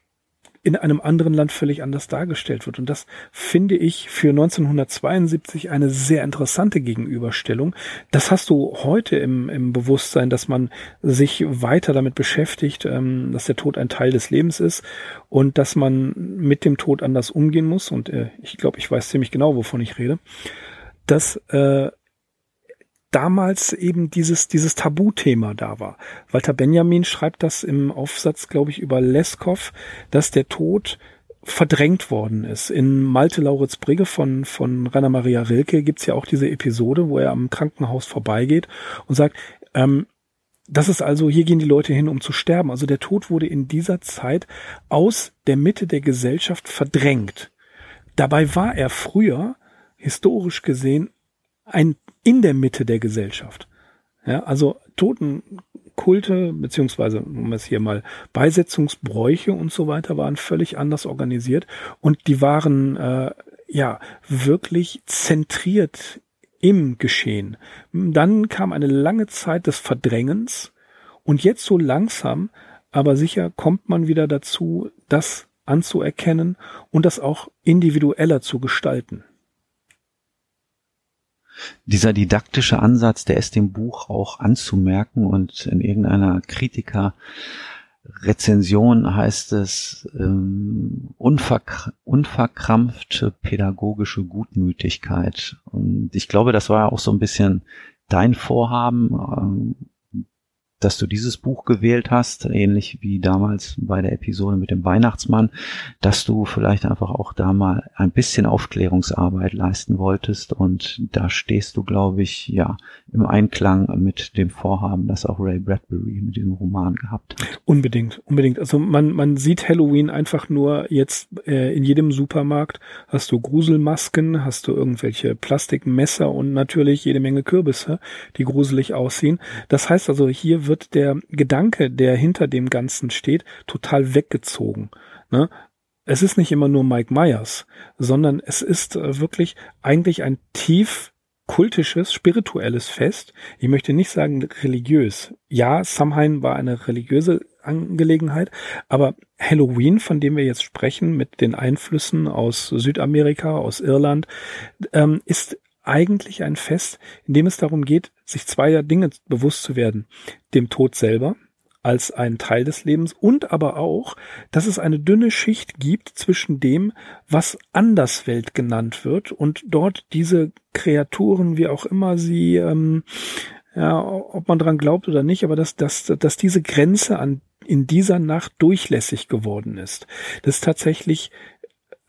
in einem anderen Land völlig anders dargestellt wird. Und das finde ich für 1972 eine sehr interessante Gegenüberstellung. Das hast du heute im, im Bewusstsein, dass man sich weiter damit beschäftigt, ähm, dass der Tod ein Teil des Lebens ist und dass man mit dem Tod anders umgehen muss. Und äh, ich glaube, ich weiß ziemlich genau, wovon ich rede. Dass äh, damals eben dieses, dieses Tabuthema da war. Walter Benjamin schreibt das im Aufsatz, glaube ich, über Leskov, dass der Tod verdrängt worden ist. In Malte Lauritz Brigge von, von Rainer Maria Rilke gibt's ja auch diese Episode, wo er am Krankenhaus vorbeigeht und sagt, ähm, das ist also, hier gehen die Leute hin, um zu sterben. Also der Tod wurde in dieser Zeit aus der Mitte der Gesellschaft verdrängt. Dabei war er früher, historisch ein in der Mitte der Gesellschaft. Ja, also Totenkulte, beziehungsweise, um es hier mal, Beisetzungsbräuche und so weiter waren völlig anders organisiert und die waren, äh, ja, wirklich zentriert im Geschehen. Dann kam eine lange Zeit des Verdrängens und jetzt so langsam, aber sicher kommt man wieder dazu, das anzuerkennen und das auch individueller zu gestalten. Dieser didaktische Ansatz, der ist dem Buch auch anzumerken und in irgendeiner Kritiker Rezension heißt es ähm, unverk unverkrampfte pädagogische Gutmütigkeit. Und ich glaube, das war auch so ein bisschen dein Vorhaben, ähm, dass du dieses Buch gewählt hast, ähnlich wie damals bei der Episode mit dem Weihnachtsmann, dass du vielleicht einfach auch da mal ein bisschen Aufklärungsarbeit leisten wolltest und da stehst du, glaube ich, ja, im Einklang mit dem Vorhaben, das auch Ray Bradbury mit diesem Roman gehabt hat. Unbedingt, unbedingt. Also man, man sieht Halloween einfach nur jetzt äh, in jedem Supermarkt hast du Gruselmasken, hast du irgendwelche Plastikmesser und natürlich jede Menge Kürbisse, die gruselig aussehen. Das heißt also, hier wird der Gedanke, der hinter dem Ganzen steht, total weggezogen. Ne? Es ist nicht immer nur Mike Myers, sondern es ist äh, wirklich eigentlich ein tief kultisches, spirituelles Fest. Ich möchte nicht sagen religiös. Ja, Samhain war eine religiöse Angelegenheit, aber Halloween, von dem wir jetzt sprechen, mit den Einflüssen aus Südamerika, aus Irland, ähm, ist eigentlich ein Fest, in dem es darum geht, sich zweier Dinge bewusst zu werden. Dem Tod selber als ein Teil des Lebens und aber auch, dass es eine dünne Schicht gibt zwischen dem, was Anderswelt genannt wird und dort diese Kreaturen, wie auch immer sie ähm, ja, ob man dran glaubt oder nicht, aber dass, dass, dass diese Grenze an, in dieser Nacht durchlässig geworden ist. Dass tatsächlich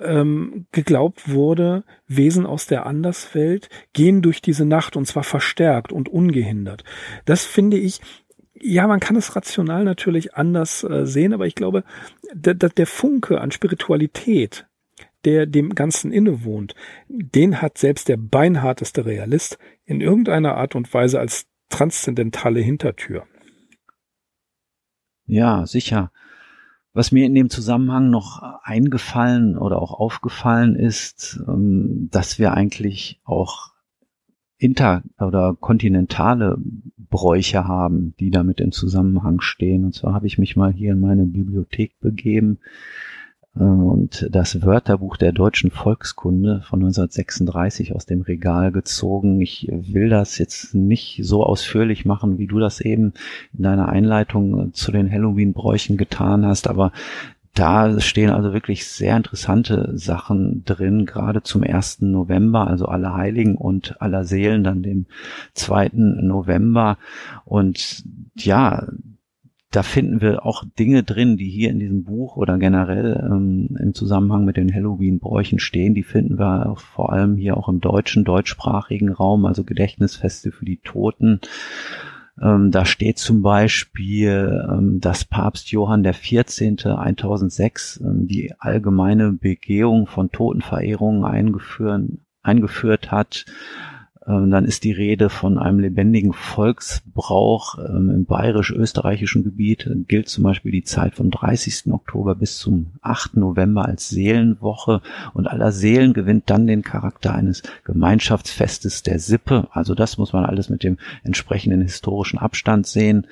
ähm, geglaubt wurde, Wesen aus der Anderswelt gehen durch diese Nacht und zwar verstärkt und ungehindert. Das finde ich, ja, man kann es rational natürlich anders äh, sehen, aber ich glaube, der, der Funke an Spiritualität, der dem Ganzen innewohnt, den hat selbst der beinharteste Realist in irgendeiner Art und Weise als transzendentale Hintertür. Ja, sicher. Was mir in dem Zusammenhang noch eingefallen oder auch aufgefallen ist, ähm, dass wir eigentlich auch inter- oder kontinentale Bräuche haben, die damit in Zusammenhang stehen. Und zwar habe ich mich mal hier in meine Bibliothek begeben und das Wörterbuch der deutschen Volkskunde von 1936 aus dem Regal gezogen. Ich will das jetzt nicht so ausführlich machen, wie du das eben in deiner Einleitung zu den Halloween-Bräuchen getan hast, aber da stehen also wirklich sehr interessante Sachen drin, gerade zum ersten November, also aller Heiligen und aller Seelen dann dem zweiten November. Und ja, da finden wir auch Dinge drin, die hier in diesem Buch oder generell ähm, im Zusammenhang mit den Halloween-Bräuchen stehen. Die finden wir vor allem hier auch im deutschen, deutschsprachigen Raum, also Gedächtnisfeste für die Toten. Ähm, da steht zum Beispiel, ähm, dass Papst Johann der 14. 1006 ähm, die allgemeine Begehung von Totenverehrungen eingeführt hat dann ist die Rede von einem lebendigen Volksbrauch ähm, im bayerisch-österreichischen Gebiet. Gilt zum Beispiel die Zeit vom 30. Oktober bis zum 8. November als Seelenwoche und aller Seelen gewinnt dann den Charakter eines Gemeinschaftsfestes der Sippe. Also das muss man alles mit dem entsprechenden historischen Abstand sehen.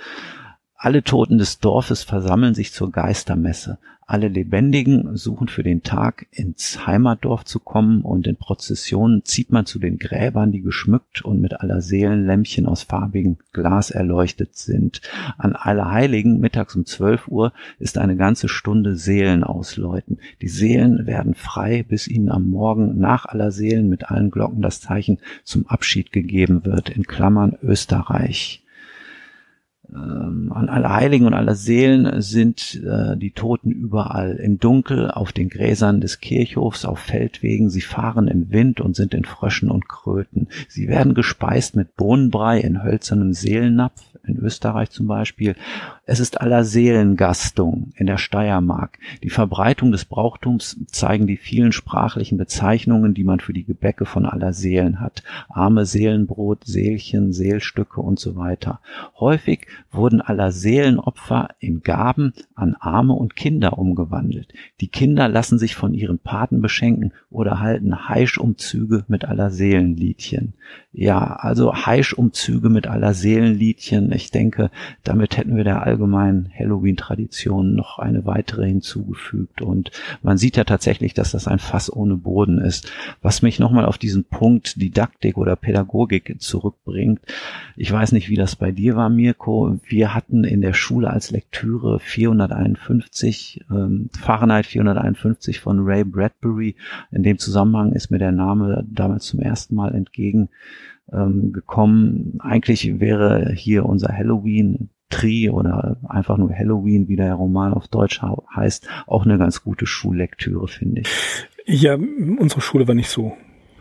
Alle Toten des Dorfes versammeln sich zur Geistermesse. Alle Lebendigen suchen für den Tag ins Heimatdorf zu kommen und in Prozessionen zieht man zu den Gräbern, die geschmückt und mit aller Seelenlämpchen aus farbigem Glas erleuchtet sind. An Allerheiligen mittags um 12 Uhr ist eine ganze Stunde Seelen ausläuten. Die Seelen werden frei, bis ihnen am Morgen nach aller Seelen mit allen Glocken das Zeichen zum Abschied gegeben wird, in Klammern Österreich ähm, an aller Heiligen und aller Seelen sind äh, die Toten überall im Dunkel, auf den Gräsern des Kirchhofs, auf Feldwegen. Sie fahren im Wind und sind in Fröschen und Kröten. Sie werden gespeist mit Bohnenbrei in hölzernem Seelennapf, in Österreich zum Beispiel. Es ist aller Seelengastung in der Steiermark. Die Verbreitung des Brauchtums zeigen die vielen sprachlichen Bezeichnungen, die man für die Gebäcke von aller Seelen hat. Arme Seelenbrot, Seelchen, Seelstücke und so weiter. Häufig wurden aller Seelenopfer in Gaben an Arme und Kinder umgewandelt. Die Kinder lassen sich von ihren Paten beschenken oder halten Heischumzüge mit aller Seelenliedchen. Ja, also Heischumzüge mit aller Seelenliedchen. Ich denke, damit hätten wir der allgemeinen Halloween-Tradition noch eine weitere hinzugefügt. Und man sieht ja tatsächlich, dass das ein Fass ohne Boden ist. Was mich nochmal auf diesen Punkt Didaktik oder Pädagogik zurückbringt. Ich weiß nicht, wie das bei dir war, Mirko wir hatten in der Schule als Lektüre 451, ähm, Fahrenheit 451 von Ray Bradbury. In dem Zusammenhang ist mir der Name damals zum ersten Mal entgegen ähm, gekommen. Eigentlich wäre hier unser Halloween Tri oder einfach nur Halloween, wie der Roman auf Deutsch heißt, auch eine ganz gute Schullektüre, finde ich. Ja, unsere Schule war nicht so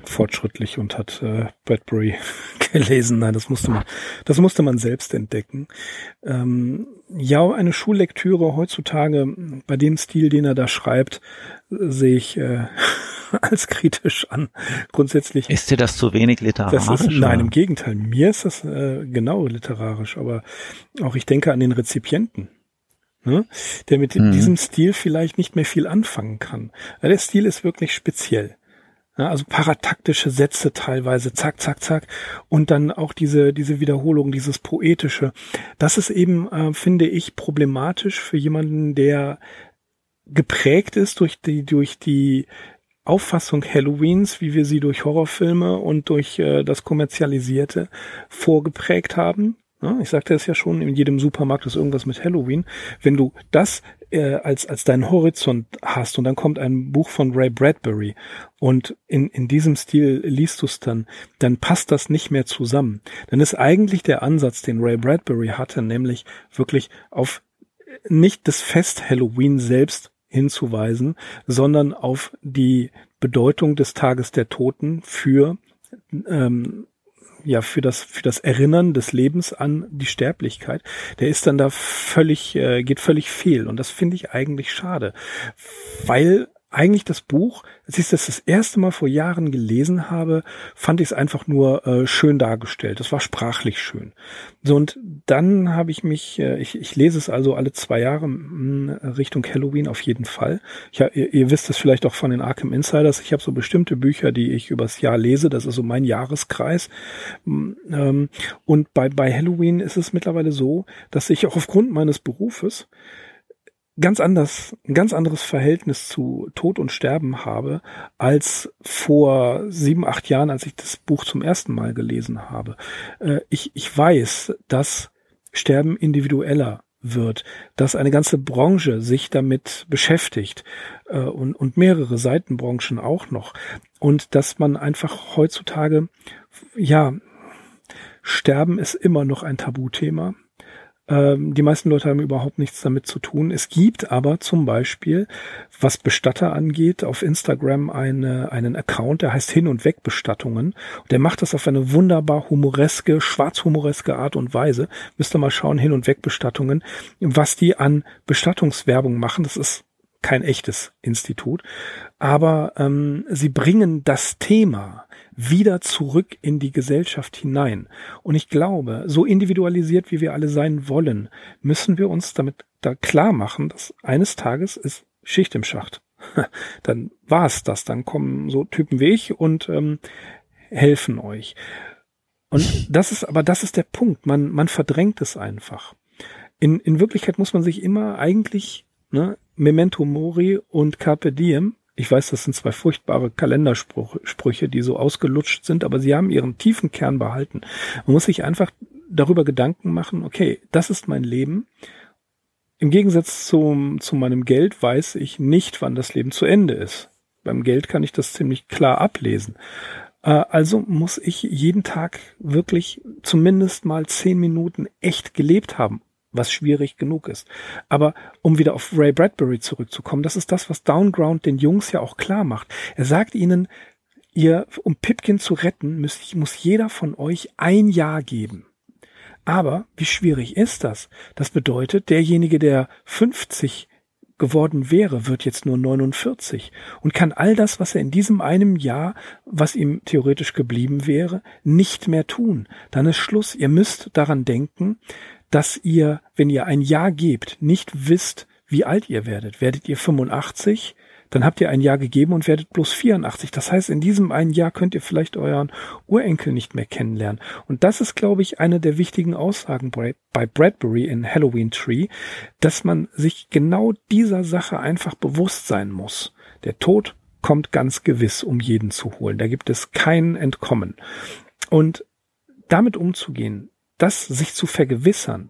fortschrittlich und hat äh, Bradbury gelesen. Nein, das musste man, das musste man selbst entdecken. Ähm, ja, eine Schullektüre heutzutage bei dem Stil, den er da schreibt, sehe ich äh, als kritisch an. Grundsätzlich ist dir das zu wenig literarisch? Ist, nein, im Gegenteil. Mir ist das äh, genau literarisch, aber auch ich denke an den Rezipienten ne, der mit mhm. diesem Stil vielleicht nicht mehr viel anfangen kann. Der Stil ist wirklich speziell. Ja, also parataktische Sätze teilweise, zack, zack, zack. Und dann auch diese, diese Wiederholung, dieses Poetische. Das ist eben, äh, finde ich, problematisch für jemanden, der geprägt ist durch die, durch die Auffassung Halloweens, wie wir sie durch Horrorfilme und durch äh, das Kommerzialisierte vorgeprägt haben. ich sagte es ja schon, in jedem Supermarkt ist irgendwas mit Halloween. Wenn du das äh, als, als deinen Horizont hast und dann kommt ein Buch von Ray Bradbury und in, in diesem Stil liest du es dann, dann passt das nicht mehr zusammen. Dann ist eigentlich der Ansatz, den Ray Bradbury hatte, nämlich wirklich auf nicht das Fest Halloween selbst hinzuweisen, sondern auf die Bedeutung des Tages der Toten für ähm, ja für das für das Erinnern des Lebens an die Sterblichkeit, der ist dann da völlig äh, geht völlig fehl. Und das finde ich eigentlich schade, weil eigentlich das Buch, als ich das das erste Mal vor Jahren gelesen habe, fand ich es einfach nur äh, schön dargestellt. Es war sprachlich schön. So und dann habe ich mich, äh, ich, ich lese es also alle zwei Jahre hm, Richtung Halloween auf jeden Fall. Ich, ihr, ihr wisst es vielleicht auch von den Arkham Insiders. Ich habe so bestimmte Bücher, die ich übers Jahr lese. Das ist so mein Jahreskreis. Hm, ähm, und bei bei Halloween ist es mittlerweile so, dass ich auch aufgrund meines Berufes ganz anders, ein ganz anderes Verhältnis zu Tod und Sterben habe als vor sieben, acht Jahren, als ich das Buch zum ersten Mal gelesen habe. Äh, ich, ich weiß, dass Sterben individueller wird, dass eine ganze Branche sich damit beschäftigt äh, und, und mehrere Seitenbranchen auch noch und dass man einfach heutzutage, ja, Sterben ist immer noch ein Tabuthema ähm, die meisten Leute haben überhaupt nichts damit zu tun. Es gibt aber zum Beispiel, was Bestatter angeht, auf Instagram eine, einen Account, der heißt Hin- und Weg-Bestattungen. Der macht das auf eine wunderbar humoreske, schwarzhumoreske Art und Weise. Müsst ihr mal schauen, Hin- und Weg-Bestattungen, was die an Bestattungswerbung machen. Das ist kein echtes Institut, aber ähm, sie bringen das Thema wieder zurück in die Gesellschaft hinein. Und ich glaube, so individualisiert, wie wir alle sein wollen, müssen wir uns damit da klar machen, dass eines Tages ist Schicht im Schacht. Dann war's das. Dann kommen so Typen wie ich und ähm, helfen euch. Und das ist, aber das ist der Punkt. Man, man verdrängt es einfach. In, in Wirklichkeit muss man sich immer eigentlich ne, Memento Mori und Carpe Diem ich weiß, das sind zwei furchtbare Kalendersprüche, die so ausgelutscht sind, aber sie haben ihren tiefen Kern behalten. Man muss sich einfach darüber Gedanken machen, okay, das ist mein Leben. Im Gegensatz zum, zu meinem Geld weiß ich nicht, wann das Leben zu Ende ist. Beim Geld kann ich das ziemlich klar ablesen. Äh, also muss ich jeden Tag wirklich zumindest mal zehn Minuten echt gelebt haben was schwierig genug ist. Aber um wieder auf Ray Bradbury zurückzukommen, das ist das, was Downground den Jungs ja auch klar macht. Er sagt ihnen, ihr, um Pipkin zu retten, müsst, muss jeder von euch ein Jahr geben. Aber wie schwierig ist das? Das bedeutet, derjenige, der 50 geworden wäre, wird jetzt nur 49 und kann all das, was er in diesem einem Jahr, was ihm theoretisch geblieben wäre, nicht mehr tun. Dann ist Schluss. Ihr müsst daran denken, dass ihr, wenn ihr ein Jahr gebt, nicht wisst, wie alt ihr werdet. Werdet ihr 85, dann habt ihr ein Jahr gegeben und werdet bloß 84. Das heißt, in diesem einen Jahr könnt ihr vielleicht euren Urenkel nicht mehr kennenlernen. Und das ist, glaube ich, eine der wichtigen Aussagen bei Bradbury in Halloween Tree, dass man sich genau dieser Sache einfach bewusst sein muss. Der Tod kommt ganz gewiss, um jeden zu holen. Da gibt es kein Entkommen. Und damit umzugehen, das sich zu vergewissern,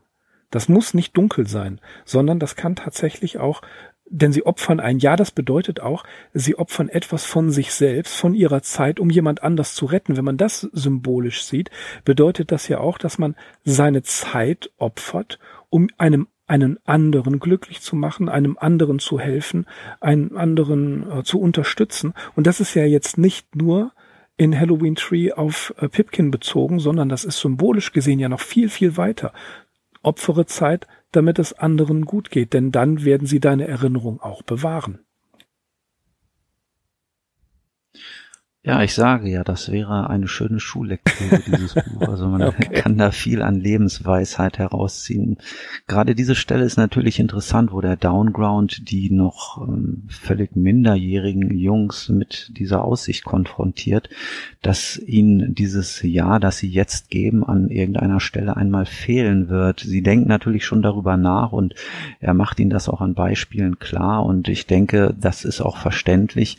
das muss nicht dunkel sein, sondern das kann tatsächlich auch, denn sie opfern ein Ja, das bedeutet auch, sie opfern etwas von sich selbst, von ihrer Zeit, um jemand anders zu retten. Wenn man das symbolisch sieht, bedeutet das ja auch, dass man seine Zeit opfert, um einem einen anderen glücklich zu machen, einem anderen zu helfen, einen anderen äh, zu unterstützen. Und das ist ja jetzt nicht nur in Halloween Tree auf äh, Pipkin bezogen, sondern das ist symbolisch gesehen ja noch viel, viel weiter. Opfere Zeit, damit es anderen gut geht, denn dann werden sie deine Erinnerung auch bewahren. Ja, ich sage ja, das wäre eine schöne Schullektüre, dieses Buch. Also man okay. kann da viel an Lebensweisheit herausziehen. Gerade diese Stelle ist natürlich interessant, wo der Downground die noch ähm, völlig minderjährigen Jungs mit dieser Aussicht konfrontiert, dass ihnen dieses Jahr, das sie jetzt geben, an irgendeiner Stelle einmal fehlen wird. Sie denken natürlich schon darüber nach und er macht ihnen das auch an Beispielen klar und ich denke, das ist auch verständlich,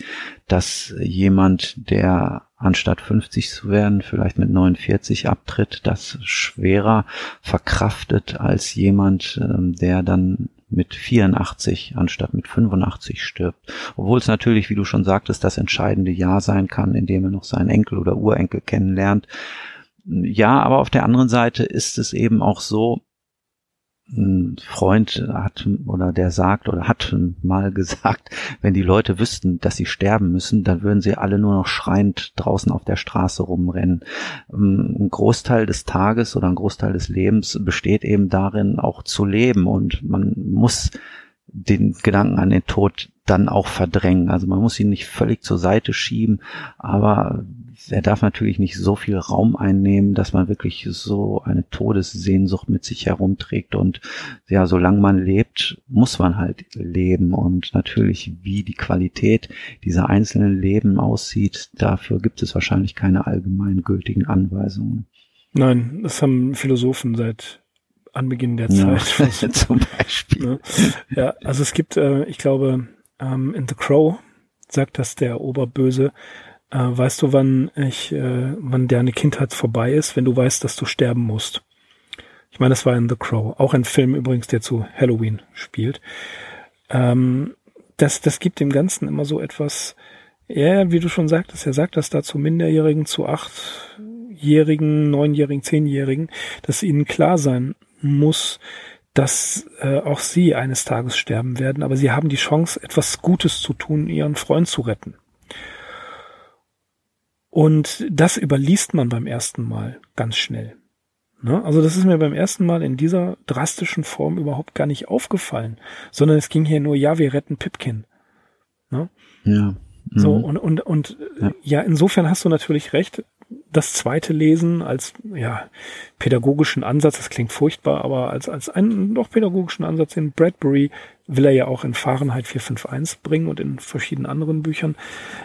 dass jemand, der anstatt 50 zu werden, vielleicht mit 49 abtritt, das schwerer verkraftet als jemand, ähm, der dann mit 84 anstatt mit 85 stirbt. Obwohl es natürlich, wie du schon sagtest, das entscheidende Jahr sein kann, in dem er noch seinen Enkel oder Urenkel kennenlernt. Ja, aber auf der anderen Seite ist es eben auch so, ein Freund hat oder der sagt oder hat mal gesagt, wenn die Leute wüssten, dass sie sterben müssen, dann würden sie alle nur noch schreiend draußen auf der Straße rumrennen. Ähm, ein Großteil des Tages oder ein Großteil des Lebens besteht eben darin, auch zu leben und man muss den Gedanken an den Tod dann auch verdrängen. Also man muss ihn nicht völlig zur Seite schieben, aber er darf natürlich nicht so viel Raum einnehmen, dass man wirklich so eine Todessehnsucht mit sich herumträgt. Und ja, solange man lebt, muss man halt leben. Und natürlich, wie die Qualität dieser einzelnen Leben aussieht, dafür gibt es wahrscheinlich keine allgemeingültigen Anweisungen. Nein, das haben Philosophen seit Anbeginn der Zeit. Ja, zum Beispiel. Ne? Ja, also es gibt, äh, ich glaube, ähm, in The Crow sagt das der Oberböse, äh, weißt du, wann ich, äh, wann deine Kindheit vorbei ist, wenn du weißt, dass du sterben musst. Ich meine, das war in The Crow, auch ein Film übrigens, der zu Halloween spielt. Ähm, das, das gibt dem Ganzen immer so etwas, ja, wie du schon sagtest, er sagt das da zu Minderjährigen, zu Achtjährigen, Neunjährigen, Zehnjährigen, dass ihnen klar sein muss, dass äh, auch sie eines Tages sterben werden, aber sie haben die Chance, etwas Gutes zu tun, ihren Freund zu retten. Und das überliest man beim ersten Mal ganz schnell. Ne? Also das ist mir beim ersten Mal in dieser drastischen Form überhaupt gar nicht aufgefallen, sondern es ging hier nur, ja, wir retten Pipkin. Ne? Ja. Mhm. So, und, und, und ja. ja, insofern hast du natürlich recht das zweite Lesen als ja pädagogischen Ansatz, das klingt furchtbar, aber als als einen doch pädagogischen Ansatz in Bradbury will er ja auch in Fahrenheit 451 bringen und in verschiedenen anderen Büchern,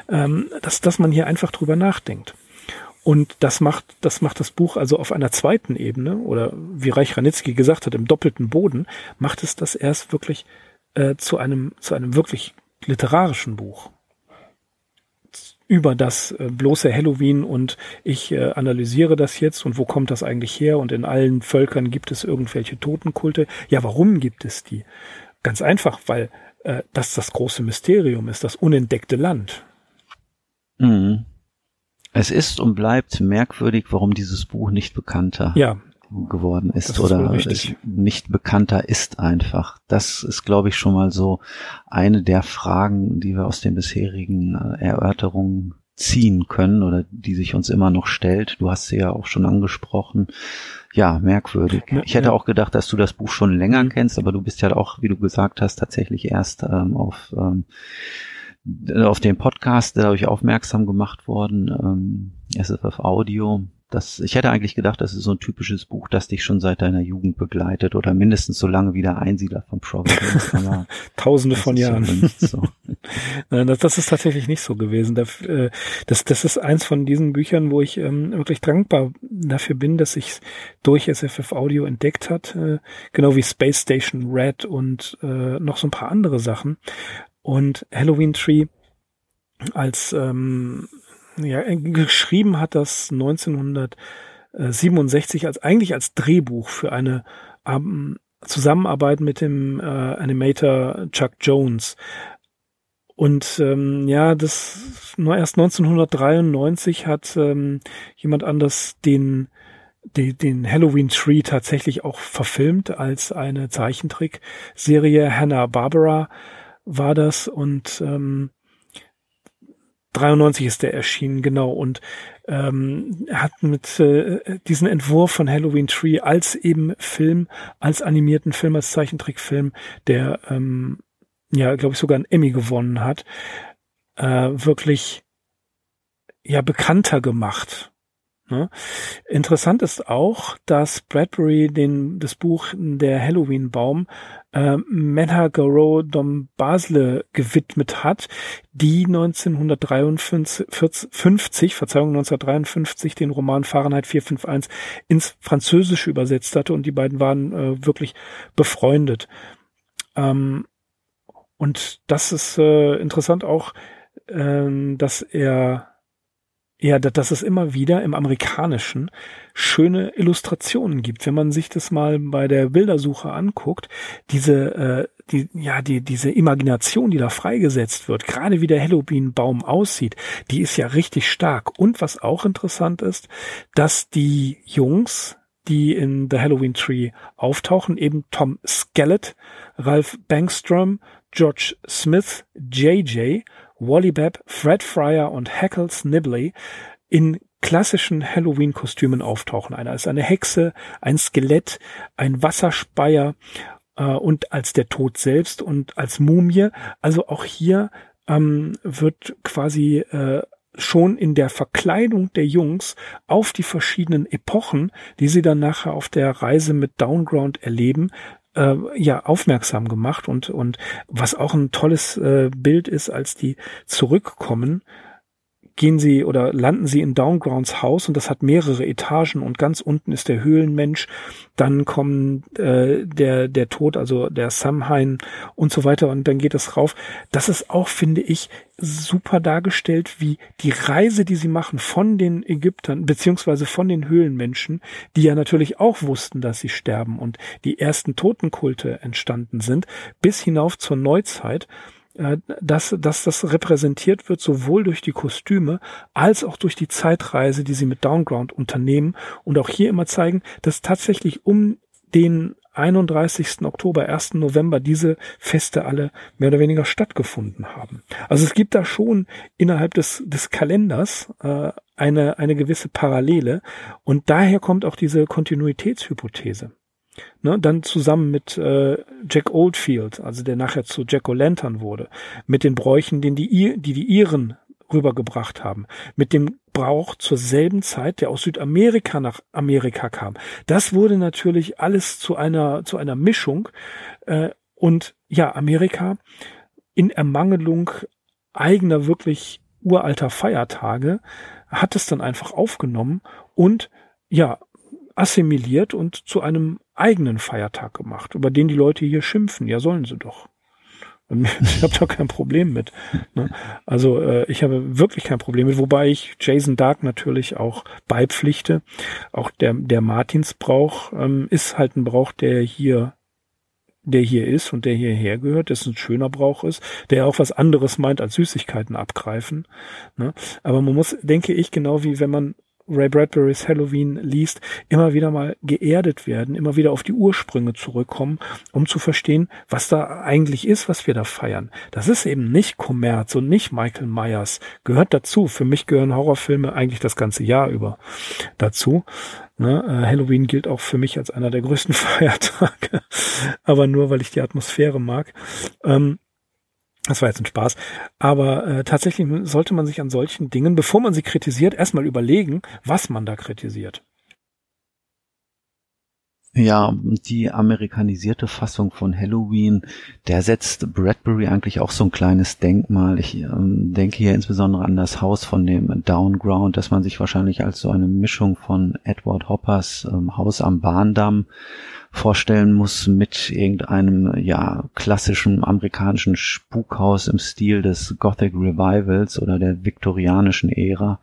ähm, dass dass man hier einfach drüber nachdenkt. Und das macht, das macht das Buch also auf einer zweiten Ebene oder wie Reich Ranitzky gesagt hat, im doppelten Boden, macht es das erst wirklich äh, zu einem, zu einem wirklich literarischen Buch über das äh, bloße Halloween und ich äh, analysiere das jetzt und wo kommt das eigentlich her und in allen Völkern gibt es irgendwelche Totenkulte. Ja, warum gibt es die? Ganz einfach, weil äh, das das große Mysterium ist, das unentdeckte Land. Mhm. Es ist und bleibt merkwürdig, warum dieses Buch nicht bekannter ja, geworden ist, ist oder nicht bekannter ist einfach. Das ist, glaube ich, schon mal so eine der Fragen, die wir aus den bisherigen äh, Erörterungen ziehen können oder die sich uns immer noch stellt. Du hast sie ja auch schon angesprochen. Ja, merkwürdig. Ich hätte auch gedacht, dass du das Buch schon länger mhm. kennst, aber du bist ja auch, wie du gesagt hast, tatsächlich erst ähm, auf ähm, auf den Podcast dadurch aufmerksam gemacht worden. Ähm, SFF Audio das, ich hätte eigentlich gedacht, das ist so ein typisches Buch, das dich schon seit deiner Jugend begleitet oder mindestens so lange wie der Einsiedler von Providence. Tausende von Jahren. So. Nein, das, das, ist tatsächlich nicht so gewesen. Äh, das, das ist eins von diesen Büchern, wo ich ähm, wirklich dankbar dafür bin, dass ich durch SFF Audio entdeckt hat, äh, genau wie Space Station Red und äh, noch so ein paar andere Sachen. Und Halloween Tree als ähm, ja, geschrieben hat das 1967 als eigentlich als Drehbuch für eine ähm, Zusammenarbeit mit dem äh, Animator Chuck Jones. Und ähm, ja, das nur erst 1993 hat ähm, jemand anders den den, den Halloween Tree tatsächlich auch verfilmt als eine Zeichentrickserie. Hanna Barbara war das und ähm, 93 ist der erschienen, genau. Und ähm, hat mit äh, diesen Entwurf von Halloween Tree als eben Film, als animierten Film, als Zeichentrickfilm, der ähm, ja, glaube ich, sogar einen Emmy gewonnen hat, äh, wirklich ja bekannter gemacht. Ne? Interessant ist auch, dass Bradbury den, das Buch Der Halloween-Baum äh, Menha Garou Dom Basle gewidmet hat, die 1953, Verzeihung, 1953 den Roman Fahrenheit 451 ins Französische übersetzt hatte und die beiden waren äh, wirklich befreundet. Ähm, und das ist äh, interessant auch, äh, dass er ja, dass es immer wieder im Amerikanischen schöne Illustrationen gibt. Wenn man sich das mal bei der Bildersuche anguckt, diese, äh, die, ja, die, diese Imagination, die da freigesetzt wird, gerade wie der Halloween-Baum aussieht, die ist ja richtig stark. Und was auch interessant ist, dass die Jungs, die in The Halloween Tree auftauchen, eben Tom Skellet, Ralph Bangstrom, George Smith, JJ Wally Babb, Fred Fryer und Hackles Nibley in klassischen Halloween-Kostümen auftauchen. Einer ist eine Hexe, ein Skelett, ein Wasserspeier äh, und als der Tod selbst und als Mumie. Also auch hier ähm, wird quasi äh, schon in der Verkleidung der Jungs auf die verschiedenen Epochen, die sie dann nachher auf der Reise mit Downground erleben, äh, ja aufmerksam gemacht und und was auch ein tolles äh, Bild ist, als die zurückkommen, gehen sie oder landen sie in Downgrounds Haus und das hat mehrere Etagen und ganz unten ist der Höhlenmensch, dann kommen äh, der der Tod, also der Samhain und so weiter und dann geht es rauf. Das ist auch, finde ich, super dargestellt, wie die Reise, die sie machen von den Ägyptern beziehungsweise von den Höhlenmenschen, die ja natürlich auch wussten, dass sie sterben und die ersten Totenkulte entstanden sind, bis hinauf zur Neuzeit dass, dass das repräsentiert wird, sowohl durch die Kostüme als auch durch die Zeitreise, die sie mit Downground unternehmen und auch hier immer zeigen, dass tatsächlich um den 31. Oktober, 1. November diese Feste alle mehr oder weniger stattgefunden haben. Also es gibt da schon innerhalb des, des Kalenders äh, eine, eine gewisse Parallele und daher kommt auch diese Kontinuitätshypothese. Ne, dann zusammen mit äh, Jack Oldfield, also der nachher zu Jack O'Lantern wurde, mit den Bräuchen, den die, die die Iren rübergebracht haben, mit dem Brauch zur selben Zeit, der aus Südamerika nach Amerika kam. Das wurde natürlich alles zu einer zu einer Mischung äh, und ja Amerika in Ermangelung eigener wirklich uralter Feiertage hat es dann einfach aufgenommen und ja assimiliert und zu einem eigenen Feiertag gemacht, über den die Leute hier schimpfen. Ja, sollen sie doch. Ich habe da kein Problem mit. Ne? Also äh, ich habe wirklich kein Problem mit, wobei ich Jason Dark natürlich auch beipflichte. Auch der, der Martinsbrauch ähm, ist halt ein Brauch, der hier der hier ist und der hierher gehört, das ein schöner Brauch ist, der auch was anderes meint als Süßigkeiten abgreifen. Ne? Aber man muss, denke ich, genau wie wenn man Ray Bradburys Halloween liest, immer wieder mal geerdet werden, immer wieder auf die Ursprünge zurückkommen, um zu verstehen, was da eigentlich ist, was wir da feiern. Das ist eben nicht Kommerz und nicht Michael Myers. Gehört dazu. Für mich gehören Horrorfilme eigentlich das ganze Jahr über dazu. Ne? Äh, Halloween gilt auch für mich als einer der größten Feiertage, aber nur, weil ich die Atmosphäre mag. Ähm, das war jetzt ein Spaß. Aber äh, tatsächlich sollte man sich an solchen Dingen, bevor man sie kritisiert, erstmal überlegen, was man da kritisiert. Ja, die amerikanisierte Fassung von Halloween, der setzt Bradbury eigentlich auch so ein kleines Denkmal. Ich ähm, denke hier insbesondere an das Haus von dem Downground, das man sich wahrscheinlich als so eine Mischung von Edward Hoppers ähm, Haus am Bahndamm vorstellen muss mit irgendeinem ja klassischen amerikanischen Spukhaus im Stil des Gothic Revivals oder der viktorianischen Ära.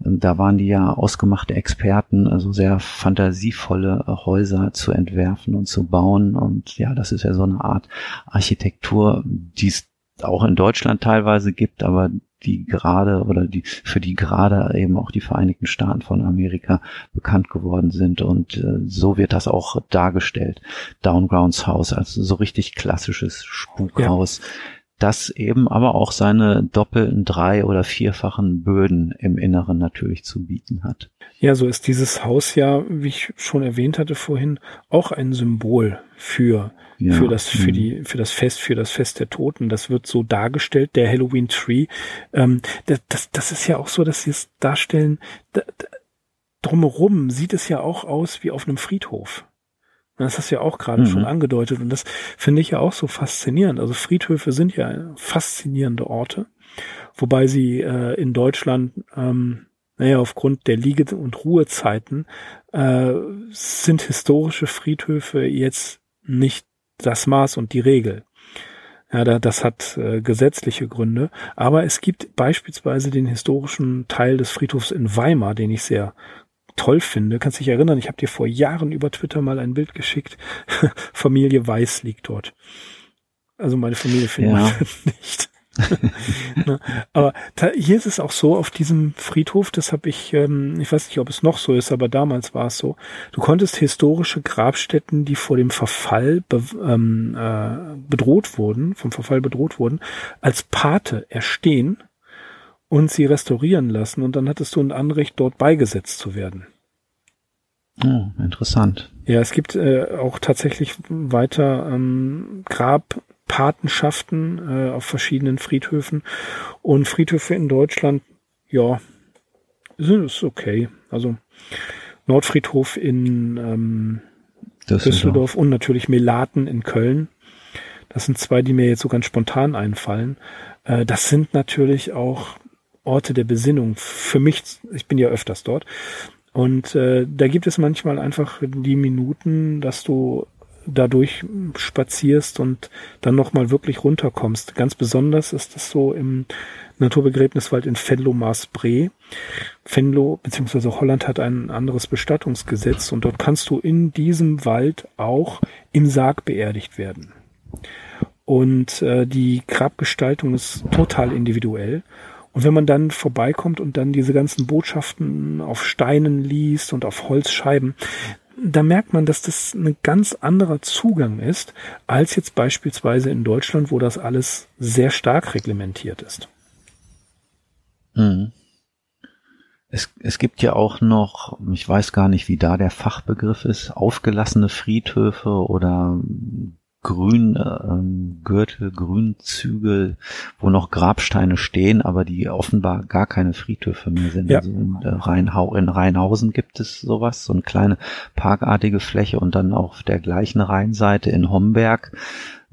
Da waren die ja ausgemachte Experten, also sehr fantasievolle Häuser zu entwerfen und zu bauen. Und ja, das ist ja so eine Art Architektur, die es auch in Deutschland teilweise gibt, aber die gerade oder die für die gerade eben auch die Vereinigten Staaten von Amerika bekannt geworden sind und äh, so wird das auch dargestellt. Downgrounds Haus als so richtig klassisches Spukhaus. Ja. Das eben aber auch seine doppelten drei- oder vierfachen Böden im Inneren natürlich zu bieten hat. Ja, so ist dieses Haus ja, wie ich schon erwähnt hatte vorhin, auch ein Symbol für ja. für das für mhm. die für das Fest für das Fest der Toten. Das wird so dargestellt. Der Halloween Tree. Ähm, das, das, das ist ja auch so, dass sie es darstellen. Da, da, drumherum sieht es ja auch aus wie auf einem Friedhof. Das hast du ja auch gerade mhm. schon angedeutet und das finde ich ja auch so faszinierend. Also Friedhöfe sind ja faszinierende Orte, wobei sie äh, in Deutschland ähm, naja, aufgrund der Liege- und Ruhezeiten äh, sind historische Friedhöfe jetzt nicht das Maß und die Regel. Ja, da, das hat äh, gesetzliche Gründe. Aber es gibt beispielsweise den historischen Teil des Friedhofs in Weimar, den ich sehr toll finde. Kannst dich erinnern, ich habe dir vor Jahren über Twitter mal ein Bild geschickt. Familie Weiß liegt dort. Also meine Familie findet ja. nicht. ne? Aber da, hier ist es auch so, auf diesem Friedhof, das habe ich, ähm, ich weiß nicht, ob es noch so ist, aber damals war es so, du konntest historische Grabstätten, die vor dem Verfall be, ähm, äh, bedroht wurden, vom Verfall bedroht wurden, als Pate erstehen und sie restaurieren lassen und dann hattest du ein Anrecht, dort beigesetzt zu werden. Oh, interessant. Ja, es gibt äh, auch tatsächlich weiter ähm, Grab, Patenschaften äh, auf verschiedenen Friedhöfen. Und Friedhöfe in Deutschland, ja, sind es okay. Also Nordfriedhof in ähm, Düsseldorf. Und natürlich Melaten in Köln. Das sind zwei, die mir jetzt so ganz spontan einfallen. Äh, das sind natürlich auch Orte der Besinnung. Für mich, ich bin ja öfters dort. Und äh, da gibt es manchmal einfach die Minuten, dass du dadurch spazierst und dann nochmal wirklich runterkommst. Ganz besonders ist das so im Naturbegräbniswald in Venlo-Maas-Bree. Venlo bzw. Holland hat ein anderes Bestattungsgesetz und dort kannst du in diesem Wald auch im Sarg beerdigt werden. Und äh, die Grabgestaltung ist total individuell. Und wenn man dann vorbeikommt und dann diese ganzen Botschaften auf Steinen liest und auf Holzscheiben, da merkt man, dass das ein ganz anderer Zugang ist, als jetzt beispielsweise in Deutschland, wo das alles sehr stark reglementiert ist. Hm. Es, es gibt ja auch noch, ich weiß gar nicht, wie da der Fachbegriff ist, aufgelassene Friedhöfe oder grün ähm, Gürtel, Grünzüge, wo noch Grabsteine stehen, aber die offenbar gar keine Friedhöfe mehr sind. Ja. Also in, äh, Rheinhau in Rheinhausen gibt es sowas, so eine kleine parkartige Fläche und dann auf der gleichen Rheinseite in Homberg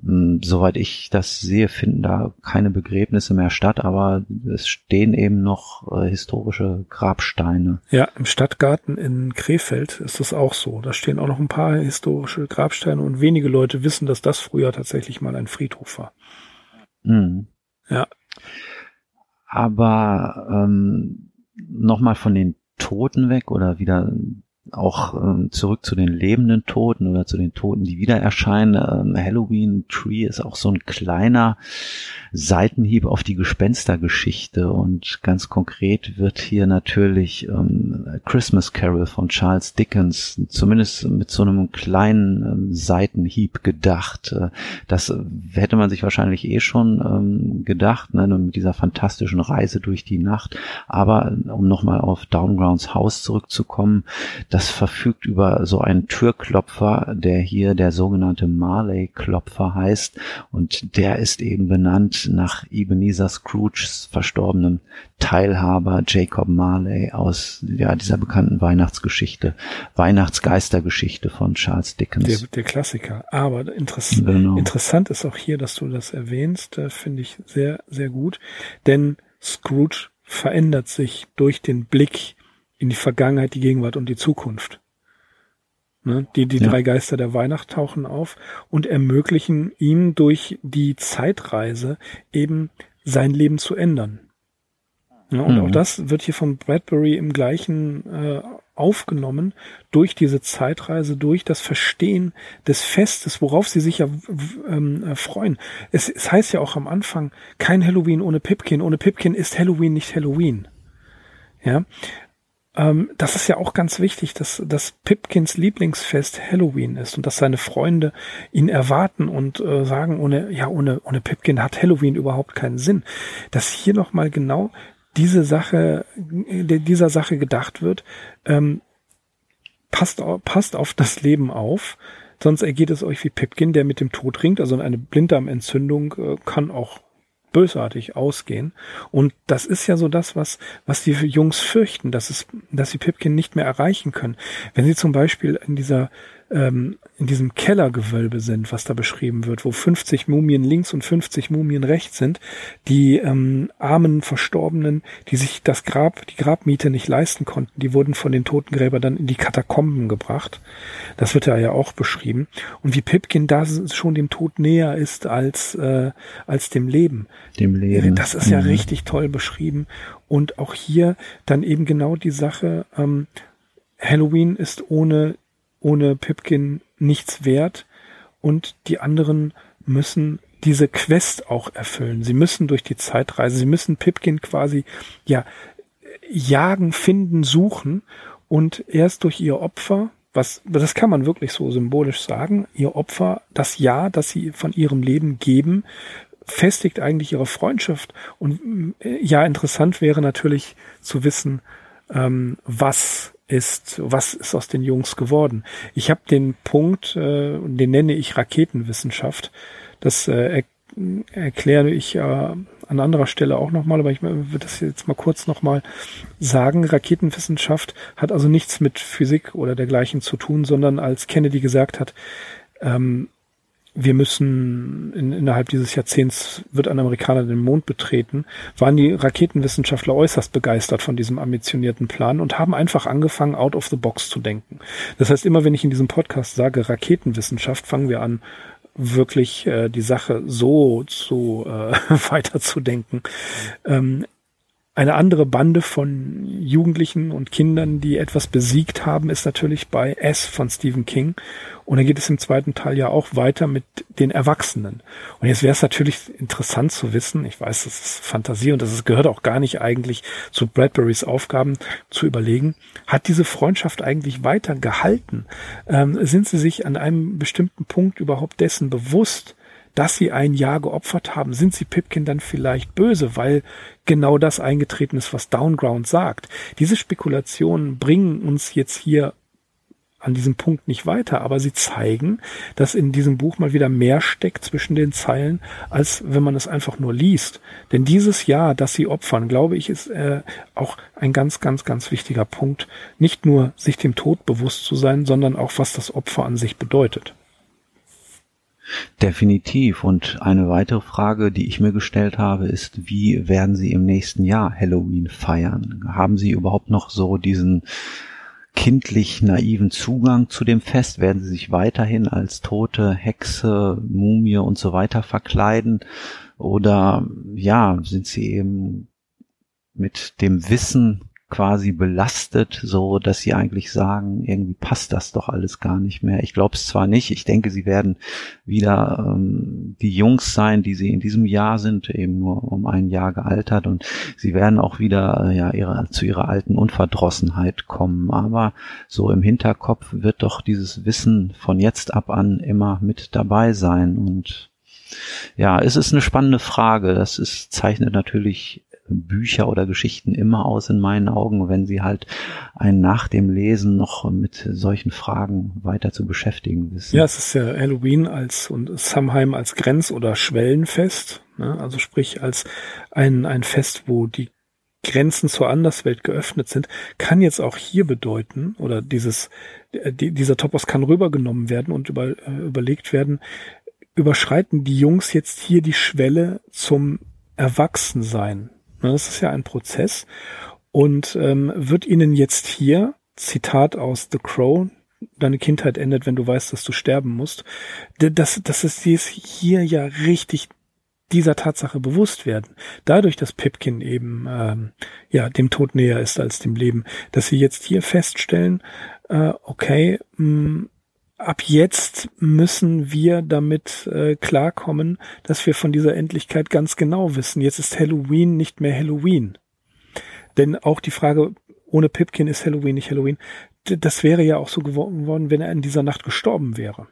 soweit ich das sehe, finden da keine Begräbnisse mehr statt, aber es stehen eben noch äh, historische Grabsteine. Ja, im Stadtgarten in Krefeld ist das auch so. Da stehen auch noch ein paar historische Grabsteine und wenige Leute wissen, dass das früher tatsächlich mal ein Friedhof war. Mhm. Ja. Aber ähm, nochmal von den Toten weg oder wieder auch ähm, zurück zu den lebenden Toten oder zu den Toten, die wieder erscheinen. Ähm, Halloween Tree ist auch so ein kleiner Seitenhieb auf die Gespenstergeschichte und ganz konkret wird hier natürlich ähm, Christmas Carol von Charles Dickens zumindest mit so einem kleinen ähm, Seitenhieb gedacht. Äh, das hätte man sich wahrscheinlich eh schon ähm, gedacht, ne, mit dieser fantastischen Reise durch die Nacht. Aber um nochmal auf Downgrounds Haus zurückzukommen, das verfügt über so einen Türklopfer, der hier der sogenannte Marley-Klopfer heißt und der ist eben benannt nach Ebenezer Scrooges verstorbenem Teilhaber Jacob Marley aus ja, dieser bekannten Weihnachtsgeschichte, Weihnachtsgeistergeschichte von Charles Dickens. Der, der Klassiker. Aber interess genau. interessant ist auch hier, dass du das erwähnst, äh, finde ich sehr, sehr gut. Denn Scrooge verändert sich durch den Blick in die Vergangenheit, die Gegenwart und die Zukunft. Ne? Die, die ja. drei Geister der Weihnacht tauchen auf und ermöglichen ihm durch die Zeitreise eben sein Leben zu ändern. Ja, und mhm. auch das wird hier von Bradbury im gleichen äh, aufgenommen durch diese Zeitreise, durch das Verstehen des Festes, worauf sie sich ja ähm, äh, freuen. Es, es heißt ja auch am Anfang, kein Halloween ohne Pipkin. Ohne Pipkin ist Halloween nicht Halloween. Ja, ähm, das ist ja auch ganz wichtig, dass, dass Pipkins Lieblingsfest Halloween ist und dass seine Freunde ihn erwarten und äh, sagen, ohne, ja, ohne, ohne Pipkin hat Halloween überhaupt keinen Sinn. Dass hier nochmal genau diese Sache, dieser Sache gedacht wird, ähm, passt, passt auf das Leben auf, sonst ergeht es euch wie Pipkin, der mit dem Tod ringt, also eine Blinddarmentzündung äh, kann auch bösartig ausgehen. Und das ist ja so das, was, was die Jungs fürchten, dass es, dass sie Pipkin nicht mehr erreichen können. Wenn sie zum Beispiel in dieser ähm, in diesem Kellergewölbe sind, was da beschrieben wird, wo 50 Mumien links und 50 Mumien rechts sind, die ähm, armen Verstorbenen, die sich das Grab, die Grabmiete nicht leisten konnten, die wurden von den Totengräbern dann in die Katakomben gebracht. Das wird da ja auch beschrieben. Und wie Pipkin da schon dem Tod näher ist als, äh, als dem Leben. Dem Leben. Das ist ja mhm. richtig toll beschrieben. Und auch hier dann eben genau die Sache, ähm, Halloween ist ohne ohne Pipkin nichts wert und die anderen müssen diese Quest auch erfüllen. Sie müssen durch die Zeitreise, sie müssen Pipkin quasi ja jagen, finden, suchen und erst durch ihr Opfer, was das kann man wirklich so symbolisch sagen, ihr Opfer, das Ja, das sie von ihrem Leben geben, festigt eigentlich ihre Freundschaft. Und äh, ja, interessant wäre natürlich zu wissen, ähm, was ist, was ist aus den Jungs geworden? Ich habe den Punkt, äh, den nenne ich Raketenwissenschaft. Das äh, er, erkläre ich äh, an anderer Stelle auch nochmal, aber ich würde das jetzt mal kurz nochmal sagen. Raketenwissenschaft hat also nichts mit Physik oder dergleichen zu tun, sondern als Kennedy gesagt hat, ähm, wir müssen in, innerhalb dieses Jahrzehnts wird ein Amerikaner den Mond betreten, waren die Raketenwissenschaftler äußerst begeistert von diesem ambitionierten Plan und haben einfach angefangen, out of the box zu denken. Das heißt, immer wenn ich in diesem Podcast sage Raketenwissenschaft, fangen wir an, wirklich äh, die Sache so zu äh, weiterzudenken. Ähm, eine andere Bande von Jugendlichen und Kindern, die etwas besiegt haben, ist natürlich bei S von Stephen King. Und dann geht es im zweiten Teil ja auch weiter mit den Erwachsenen. Und jetzt wäre es natürlich interessant zu wissen, ich weiß, das ist Fantasie und das gehört auch gar nicht eigentlich zu Bradburys Aufgaben zu überlegen, hat diese Freundschaft eigentlich weiter gehalten? Ähm, sind sie sich an einem bestimmten Punkt überhaupt dessen bewusst, dass sie ein Jahr geopfert haben, sind sie Pipkin dann vielleicht böse, weil genau das eingetreten ist, was Downground sagt. Diese Spekulationen bringen uns jetzt hier an diesem Punkt nicht weiter, aber sie zeigen, dass in diesem Buch mal wieder mehr steckt zwischen den Zeilen, als wenn man es einfach nur liest. Denn dieses Jahr, das sie opfern, glaube ich, ist äh, auch ein ganz, ganz, ganz wichtiger Punkt. Nicht nur sich dem Tod bewusst zu sein, sondern auch, was das Opfer an sich bedeutet. Definitiv. Und eine weitere Frage, die ich mir gestellt habe, ist, wie werden Sie im nächsten Jahr Halloween feiern? Haben Sie überhaupt noch so diesen kindlich naiven Zugang zu dem Fest? Werden Sie sich weiterhin als tote Hexe, Mumie und so weiter verkleiden? Oder ja, sind Sie eben mit dem Wissen quasi belastet, so dass sie eigentlich sagen, irgendwie passt das doch alles gar nicht mehr. Ich glaube es zwar nicht, ich denke, sie werden wieder ähm, die Jungs sein, die sie in diesem Jahr sind, eben nur um ein Jahr gealtert und sie werden auch wieder äh, ja ihre, zu ihrer alten Unverdrossenheit kommen. Aber so im Hinterkopf wird doch dieses Wissen von jetzt ab an immer mit dabei sein und ja, es ist eine spannende Frage. Das ist, zeichnet natürlich Bücher oder Geschichten immer aus in meinen Augen, wenn sie halt einen nach dem Lesen noch mit solchen Fragen weiter zu beschäftigen wissen. Ja, es ist ja Halloween als und Samhain als Grenz- oder Schwellenfest, ne? also sprich als ein, ein Fest, wo die Grenzen zur Anderswelt geöffnet sind, kann jetzt auch hier bedeuten, oder dieses, die, dieser Topos kann rübergenommen werden und über, äh, überlegt werden, überschreiten die Jungs jetzt hier die Schwelle zum Erwachsensein? Ne, das ist ja ein Prozess. Und ähm, wird Ihnen jetzt hier, Zitat aus The Crow, deine Kindheit endet, wenn du weißt, dass du sterben musst, dass, dass es hier ja richtig dieser Tatsache bewusst werden. Dadurch, dass Pipkin eben ähm, ja dem Tod näher ist als dem Leben, dass sie jetzt hier feststellen, äh, okay, mh, mm, ab jetzt müssen wir damit äh, klarkommen, dass wir von dieser Endlichkeit ganz genau wissen. Jetzt ist Halloween nicht mehr Halloween. Denn auch die Frage, ohne Pipkin ist Halloween nicht Halloween, das wäre ja auch so geworden, wenn er in dieser Nacht gestorben wäre.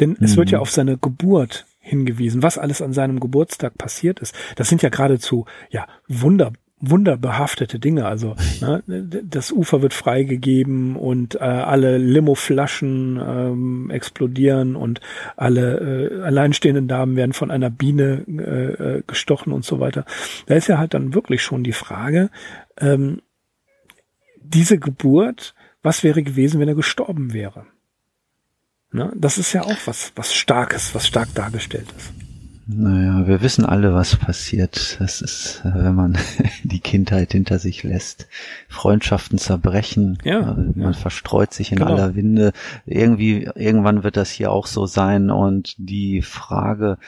Denn mhm. es wird ja mhm. auf seine Geburt hingewiesen, was alles an seinem Geburtstag passiert ist. Das sind ja geradezu, ja, wunder, wunderbehaftete Dinge. Also ne, das Ufer wird freigegeben und äh, alle Limoflaschen ähm, explodieren und alle äh, alleinstehenden Damen werden von einer Biene äh, äh, gestochen und so weiter. Da ist ja halt dann wirklich schon die Frage, ähm, diese Geburt, was wäre gewesen, wenn er gestorben wäre? Ne? Das ist ja auch was, was Starkes, was stark dargestellt ist. Naja, wir wissen alle, was passiert. Das ist, äh, wenn man die Kindheit hinter sich lässt. Freundschaften zerbrechen. Ja, äh, man ja. verstreut sich in genau. aller Winde. Irgendwie, irgendwann wird das hier auch so sein. Und die Frage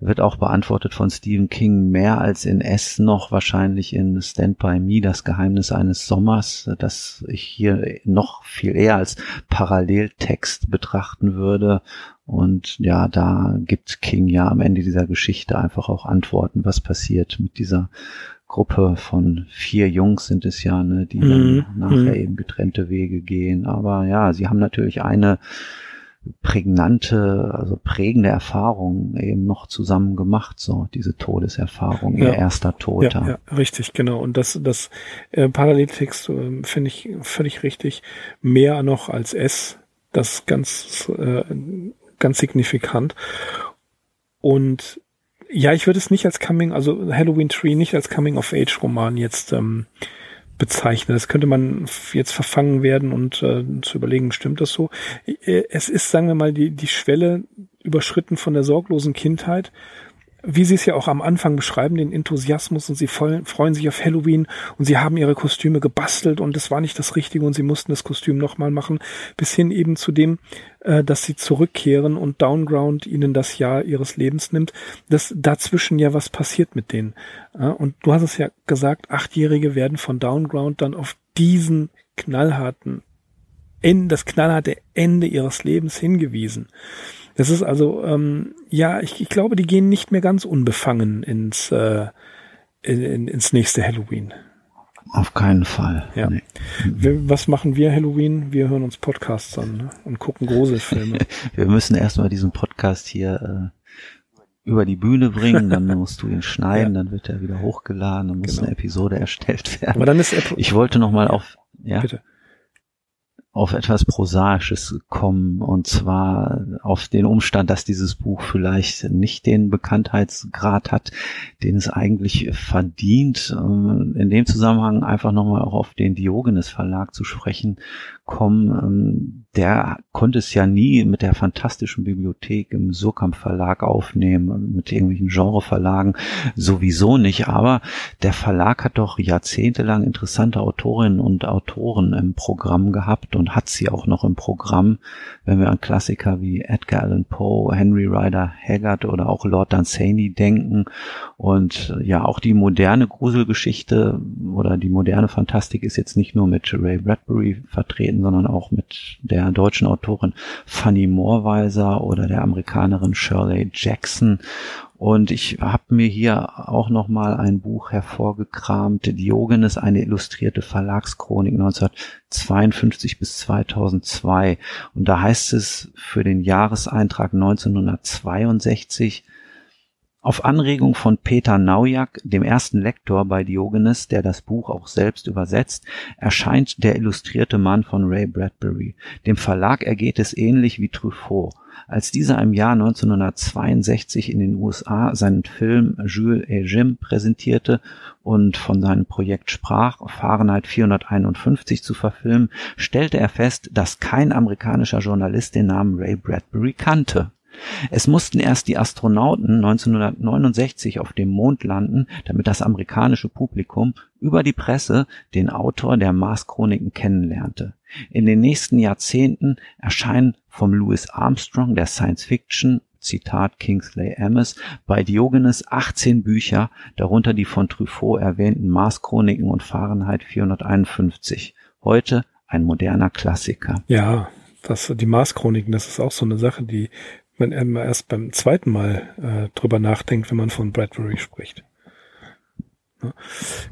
wird auch beantwortet von Stephen King mehr als in S noch wahrscheinlich in Stand By Me, das Geheimnis eines Sommers, das ich hier noch viel eher als Paralleltext betrachten würde und ja, da gibt King ja am Ende dieser Geschichte einfach auch Antworten, was passiert mit dieser Gruppe von vier Jungs sind es ja, ne, die dann mhm. nachher mhm. eben getrennte Wege gehen. Aber ja, sie haben natürlich eine prägnante, also prägende Erfahrung eben noch zusammen gemacht, so diese Todeserfahrung, ja. ihr erster Tod. Ja, ja, richtig, genau. Und das, das äh, Paralleltext äh, finde ich völlig richtig. Mehr noch als S, das ganz äh, ganz signifikant. Und ja, ich würde es nicht als Coming, also Halloween Tree nicht als Coming of Age Roman jetzt ähm, bezeichnen. Das könnte man jetzt verfangen werden und äh, zu überlegen, stimmt das so? Äh, es ist, sagen wir mal, die, die Schwelle überschritten von der sorglosen Kindheit wie Sie es ja auch am Anfang beschreiben, den Enthusiasmus und Sie freuen sich auf Halloween und Sie haben Ihre Kostüme gebastelt und es war nicht das Richtige und Sie mussten das Kostüm nochmal machen, bis hin eben zu dem, äh, dass Sie zurückkehren und Downground Ihnen das Jahr Ihres Lebens nimmt, dass dazwischen ja was passiert mit denen. Und du hast es ja gesagt, Achtjährige werden von Downground dann auf diesen knallharten, das knallharte Ende ihres Lebens hingewiesen. Das ist also, ähm, ja, ich, ich glaube, die gehen nicht mehr ganz unbefangen ins, äh, in, ins nächste Halloween. Auf keinen Fall. Ja. Nee. Wir, was machen wir Halloween? Wir hören uns Podcasts an ne? und gucken Gruselfilme. wir müssen erstmal diesen Podcast hier äh, über die Bühne bringen, dann musst du ihn schneiden, ja. dann wird er wieder hochgeladen, dann muss genau. eine Episode erstellt werden. Aber dann ist ich wollte noch mal auf ja. Bitte auf etwas Prosaisches kommen und zwar auf den Umstand, dass dieses Buch vielleicht nicht den Bekanntheitsgrad hat, den es eigentlich verdient. Ähm, in dem Zusammenhang einfach nochmal auch auf den Diogenes Verlag zu sprechen kommen. Der konnte es ja nie mit der fantastischen Bibliothek im Surkamp Verlag aufnehmen, mit irgendwelchen Genreverlagen sowieso nicht. Aber der Verlag hat doch jahrzehntelang interessante Autorinnen und Autoren im Programm gehabt und hat sie auch noch im Programm, wenn wir an Klassiker wie Edgar Allan Poe, Henry Rider Haggard oder auch Lord Dunsany denken. Und ja, auch die moderne Gruselgeschichte oder die moderne Fantastik ist jetzt nicht nur mit Ray Bradbury vertreten, sondern auch mit der deutschen Autorin Fanny Moorweiser oder der Amerikanerin Shirley Jackson. Und ich habe mir hier auch noch mal ein Buch hervorgekramt, Diogenes, eine illustrierte Verlagschronik 1952 bis 2002. Und da heißt es für den Jahreseintrag 1962, auf Anregung von Peter Naujak, dem ersten Lektor bei Diogenes, der das Buch auch selbst übersetzt, erscheint der illustrierte Mann von Ray Bradbury. Dem Verlag ergeht es ähnlich wie Truffaut. Als dieser im Jahr 1962 in den USA seinen Film Jules et Jim präsentierte und von seinem Projekt sprach, Fahrenheit 451 zu verfilmen, stellte er fest, dass kein amerikanischer Journalist den Namen Ray Bradbury kannte. Es mussten erst die Astronauten 1969 auf dem Mond landen, damit das amerikanische Publikum über die Presse den Autor der Mars-Chroniken kennenlernte. In den nächsten Jahrzehnten erscheinen vom Louis Armstrong der Science Fiction Zitat Kingsley Amis, bei Diogenes 18 Bücher, darunter die von Truffaut erwähnten Mars-Chroniken und Fahrenheit 451. Heute ein moderner Klassiker. Ja, das, die Mars-Chroniken, das ist auch so eine Sache, die man erst beim zweiten Mal äh, drüber nachdenkt, wenn man von Bradbury spricht.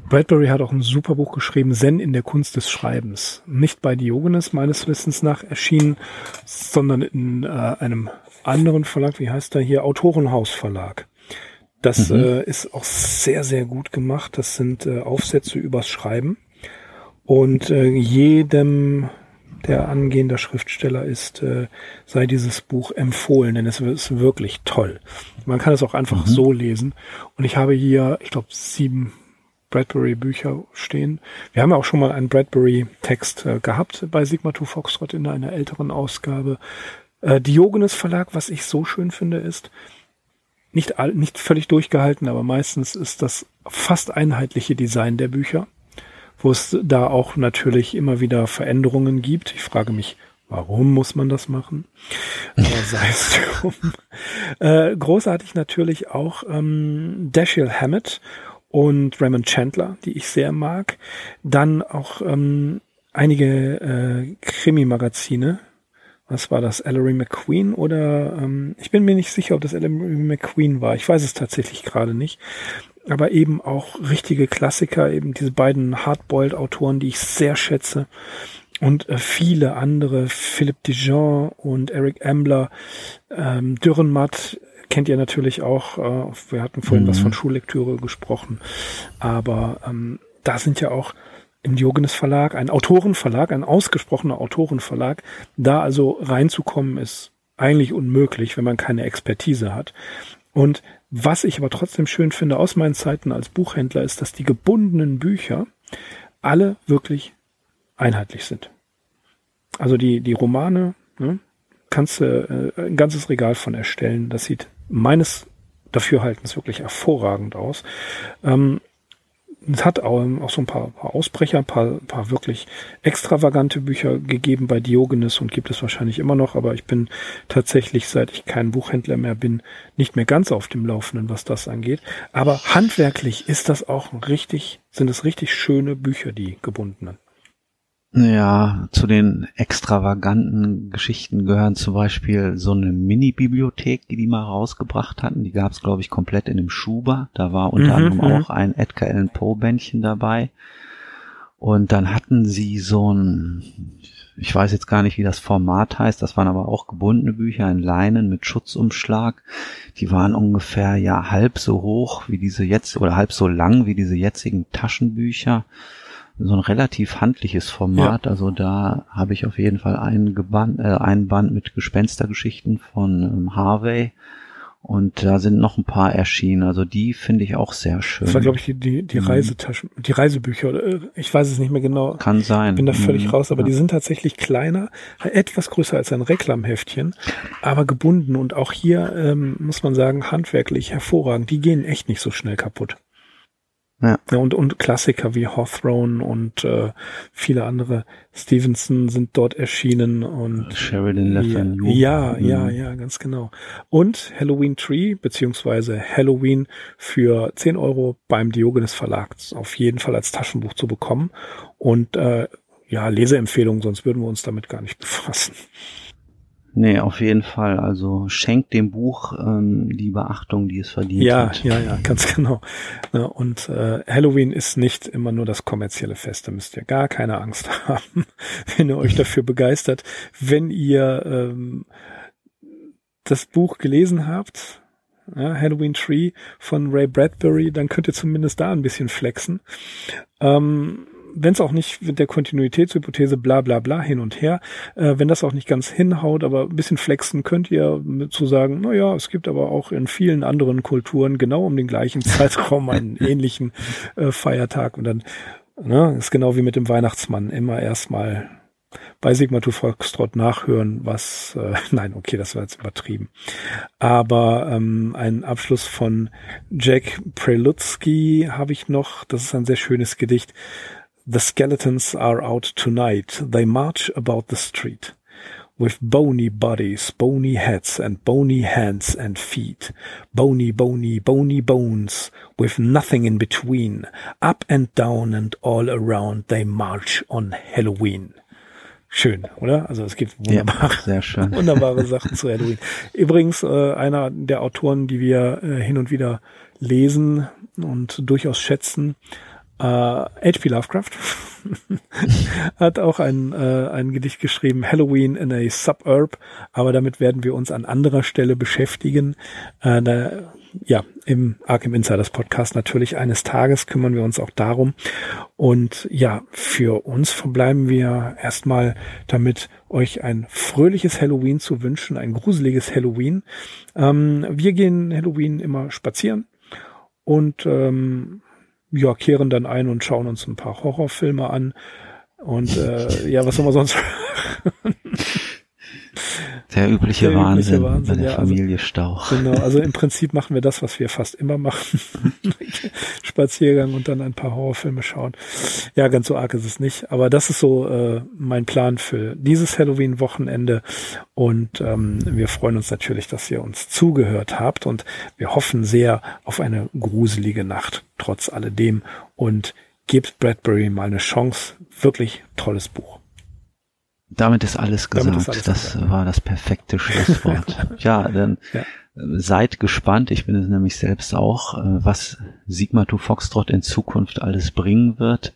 Bradbury hat auch ein super Buch geschrieben, Zen in der Kunst des Schreibens. Nicht bei Diogenes meines Wissens nach erschienen, sondern in äh, einem anderen Verlag, wie heißt der hier, Autorenhaus Verlag. Das mhm. äh, ist auch sehr, sehr gut gemacht. Das sind äh, Aufsätze übers Schreiben. Und äh, jedem der angehender Schriftsteller ist, äh, sei dieses Buch empfohlen, denn es ist wirklich toll. Man kann es auch einfach mhm. so lesen. Und ich habe hier, ich glaube, sieben Bradbury-Bücher stehen. Wir haben ja auch schon mal einen Bradbury-Text äh, gehabt bei Sigma 2 Foxtrot in einer älteren Ausgabe. Äh, Diogenes Verlag, was ich so schön finde, ist, nicht, all, nicht völlig durchgehalten, aber meistens ist das fast einheitliche Design der Bücher, wo es da auch natürlich immer wieder Veränderungen gibt. Ich frage mich, warum muss man das machen? Aber sei es drum. Äh, großartig natürlich auch ähm, Dashiell Hammett und Raymond Chandler, die ich sehr mag. Dann auch ähm, einige äh, Krimi-Magazine, was war das, Ellery McQueen oder ähm, ich bin mir nicht sicher, ob das Ellery McQueen war. Ich weiß es tatsächlich gerade nicht. Aber eben auch richtige Klassiker, eben diese beiden Hardboiled-Autoren, die ich sehr schätze. Und äh, viele andere, Philippe Dijon und Eric Ambler, ähm, Dürrenmatt kennt ihr natürlich auch. Äh, wir hatten vorhin mhm. was von Schullektüre gesprochen. Aber ähm, da sind ja auch im Diogenes Verlag, ein Autorenverlag, ein ausgesprochener Autorenverlag. Da also reinzukommen ist eigentlich unmöglich, wenn man keine Expertise hat. Und was ich aber trotzdem schön finde aus meinen Zeiten als Buchhändler ist, dass die gebundenen Bücher alle wirklich einheitlich sind. Also die, die Romane, ne, kannst du äh, ein ganzes Regal von erstellen. Das sieht meines Dafürhaltens wirklich hervorragend aus. Ähm, es hat auch, auch so ein paar, paar Ausbrecher, ein paar, paar wirklich extravagante Bücher gegeben bei Diogenes und gibt es wahrscheinlich immer noch, aber ich bin tatsächlich, seit ich kein Buchhändler mehr bin, nicht mehr ganz auf dem Laufenden, was das angeht. Aber handwerklich ist das auch richtig, sind es richtig schöne Bücher, die gebundenen. Ja, zu den extravaganten Geschichten gehören zum Beispiel so eine Mini-Bibliothek, die die mal rausgebracht hatten. Die gab es, glaube ich, komplett in dem Schuber. Da war unter mhm, anderem mhm. auch ein Edgar Allan Poe-Bändchen dabei. Und dann hatten sie so ein, ich weiß jetzt gar nicht, wie das Format heißt, das waren aber auch gebundene Bücher in Leinen mit Schutzumschlag. Die waren ungefähr ja halb so hoch wie diese jetzt oder halb so lang wie diese jetzigen Taschenbücher so ein relativ handliches Format. Ja. Also da habe ich auf jeden Fall einen, Geband, äh, einen Band mit Gespenstergeschichten von ähm, Harvey. Und da sind noch ein paar erschienen. Also die finde ich auch sehr schön. Das war, glaube ich, die, die, die mhm. Reisetaschen, die Reisebücher. Äh, ich weiß es nicht mehr genau. Kann sein. Bin da völlig mhm. raus, aber ja. die sind tatsächlich kleiner, etwas größer als ein Reklamheftchen, aber gebunden. Und auch hier ähm, muss man sagen, handwerklich hervorragend. Die gehen echt nicht so schnell kaputt. Ja. ja. und, und Klassiker wie Hawthorne und äh, viele andere Stevenson sind dort erschienen und Sheridan Le Fanu. Ja, mhm. ja, ja, ganz genau. Und Halloween Tree beziehungsweise Halloween für 10 Euro beim Diogenes Verlag auf jeden Fall als Taschenbuch zu bekommen. Und äh, ja, Leseempfehlung, sonst würden wir uns damit gar nicht befassen. Nee, auf jeden Fall. Also schenkt dem Buch ähm, die Beachtung, die es verdient ja, hat. Ja, ja, ganz genau. Und äh, Halloween ist nicht immer nur das kommerzielle Fest. Da müsst ihr gar keine Angst haben, wenn ihr euch dafür begeistert. Wenn ihr ähm, das Buch gelesen habt, ja, Halloween Tree von Ray Bradbury, dann könnt ihr zumindest da ein bisschen flexen. Ähm, wenn es auch nicht mit der Kontinuitätshypothese bla bla bla hin und her, äh, wenn das auch nicht ganz hinhaut, aber ein bisschen flexen könnt ihr mit zu sagen, na ja, es gibt aber auch in vielen anderen Kulturen genau um den gleichen Zeitraum einen ähnlichen äh, Feiertag und dann ne, ist genau wie mit dem Weihnachtsmann immer erstmal bei Sigma to Foxtrot nachhören, was, äh, nein, okay, das war jetzt übertrieben. Aber ähm, ein Abschluss von Jack Prelutsky habe ich noch, das ist ein sehr schönes Gedicht. The skeletons are out tonight. They march about the street with bony bodies, bony heads, and bony hands and feet. Bony, bony, bony bones with nothing in between. Up and down and all around they march on Halloween. Schön, oder? Also es gibt wunderbare, ja, wunderbare Sachen zu Halloween. Übrigens, äh, einer der Autoren, die wir äh, hin und wieder lesen und durchaus schätzen, H.P. Lovecraft hat auch ein, äh, ein Gedicht geschrieben, Halloween in a Suburb, aber damit werden wir uns an anderer Stelle beschäftigen. Äh, da, ja, im Arkham Insiders Podcast natürlich eines Tages kümmern wir uns auch darum. Und ja, für uns verbleiben wir erstmal damit, euch ein fröhliches Halloween zu wünschen, ein gruseliges Halloween. Ähm, wir gehen Halloween immer spazieren und ähm, ja, kehren dann ein und schauen uns ein paar Horrorfilme an. Und äh, ja, was soll man sonst? Der übliche, der Wahnsinn, übliche Wahnsinn, bei der ja, also Familie also, Stauch. Genau, also im Prinzip machen wir das, was wir fast immer machen. Spaziergang und dann ein paar Horrorfilme schauen. Ja, ganz so arg ist es nicht. Aber das ist so äh, mein Plan für dieses Halloween-Wochenende. Und ähm, wir freuen uns natürlich, dass ihr uns zugehört habt. Und wir hoffen sehr auf eine gruselige Nacht, trotz alledem. Und gebt Bradbury mal eine Chance. Wirklich tolles Buch. Damit ist alles gesagt. Ist alles das gesagt. war das perfekte Schlusswort. ja, dann ja. seid gespannt. Ich bin es nämlich selbst auch, äh, was Sigma to Foxtrot in Zukunft alles bringen wird.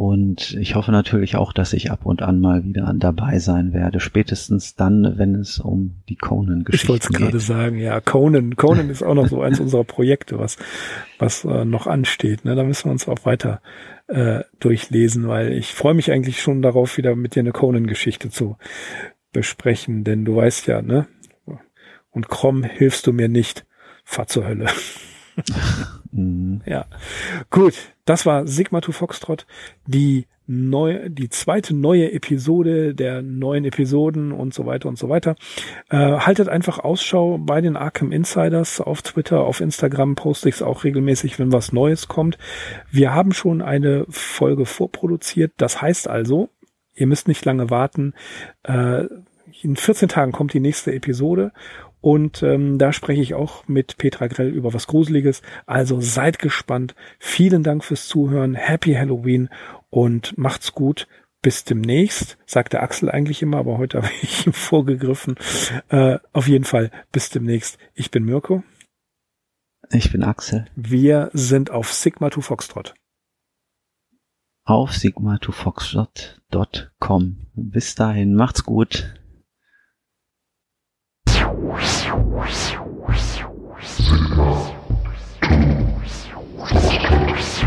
Und ich hoffe natürlich auch, dass ich ab und an mal wieder dabei sein werde. Spätestens dann, wenn es um die Conan-Geschichte geht. Ich wollte es gerade sagen, ja, Conan. Conan ist auch noch so eins unserer Projekte, was, was äh, noch ansteht. Ne? Da müssen wir uns auch weiter äh, durchlesen, weil ich freue mich eigentlich schon darauf, wieder mit dir eine Conan-Geschichte zu besprechen. Denn du weißt ja, ne? Und Krom hilfst du mir nicht. Fahr zur Hölle. Mhm. Ja. Gut, das war Sigma to Foxtrot, die neue, die zweite neue Episode der neuen Episoden und so weiter und so weiter. Äh, haltet einfach Ausschau bei den Arkham Insiders auf Twitter, auf Instagram poste ich es auch regelmäßig, wenn was Neues kommt. Wir haben schon eine Folge vorproduziert. Das heißt also, ihr müsst nicht lange warten. Äh, in 14 Tagen kommt die nächste Episode und ähm, da spreche ich auch mit Petra Grell über was Gruseliges. Also seid gespannt. Vielen Dank fürs Zuhören. Happy Halloween und macht's gut. Bis demnächst, sagt der Axel eigentlich immer, aber heute habe ich ihm vorgegriffen. Äh, auf jeden Fall, bis demnächst. Ich bin Mirko. Ich bin Axel. Wir sind auf Sigma 2 Foxtrot. Auf sigma2foxtrot.com. Bis dahin, macht's gut. force.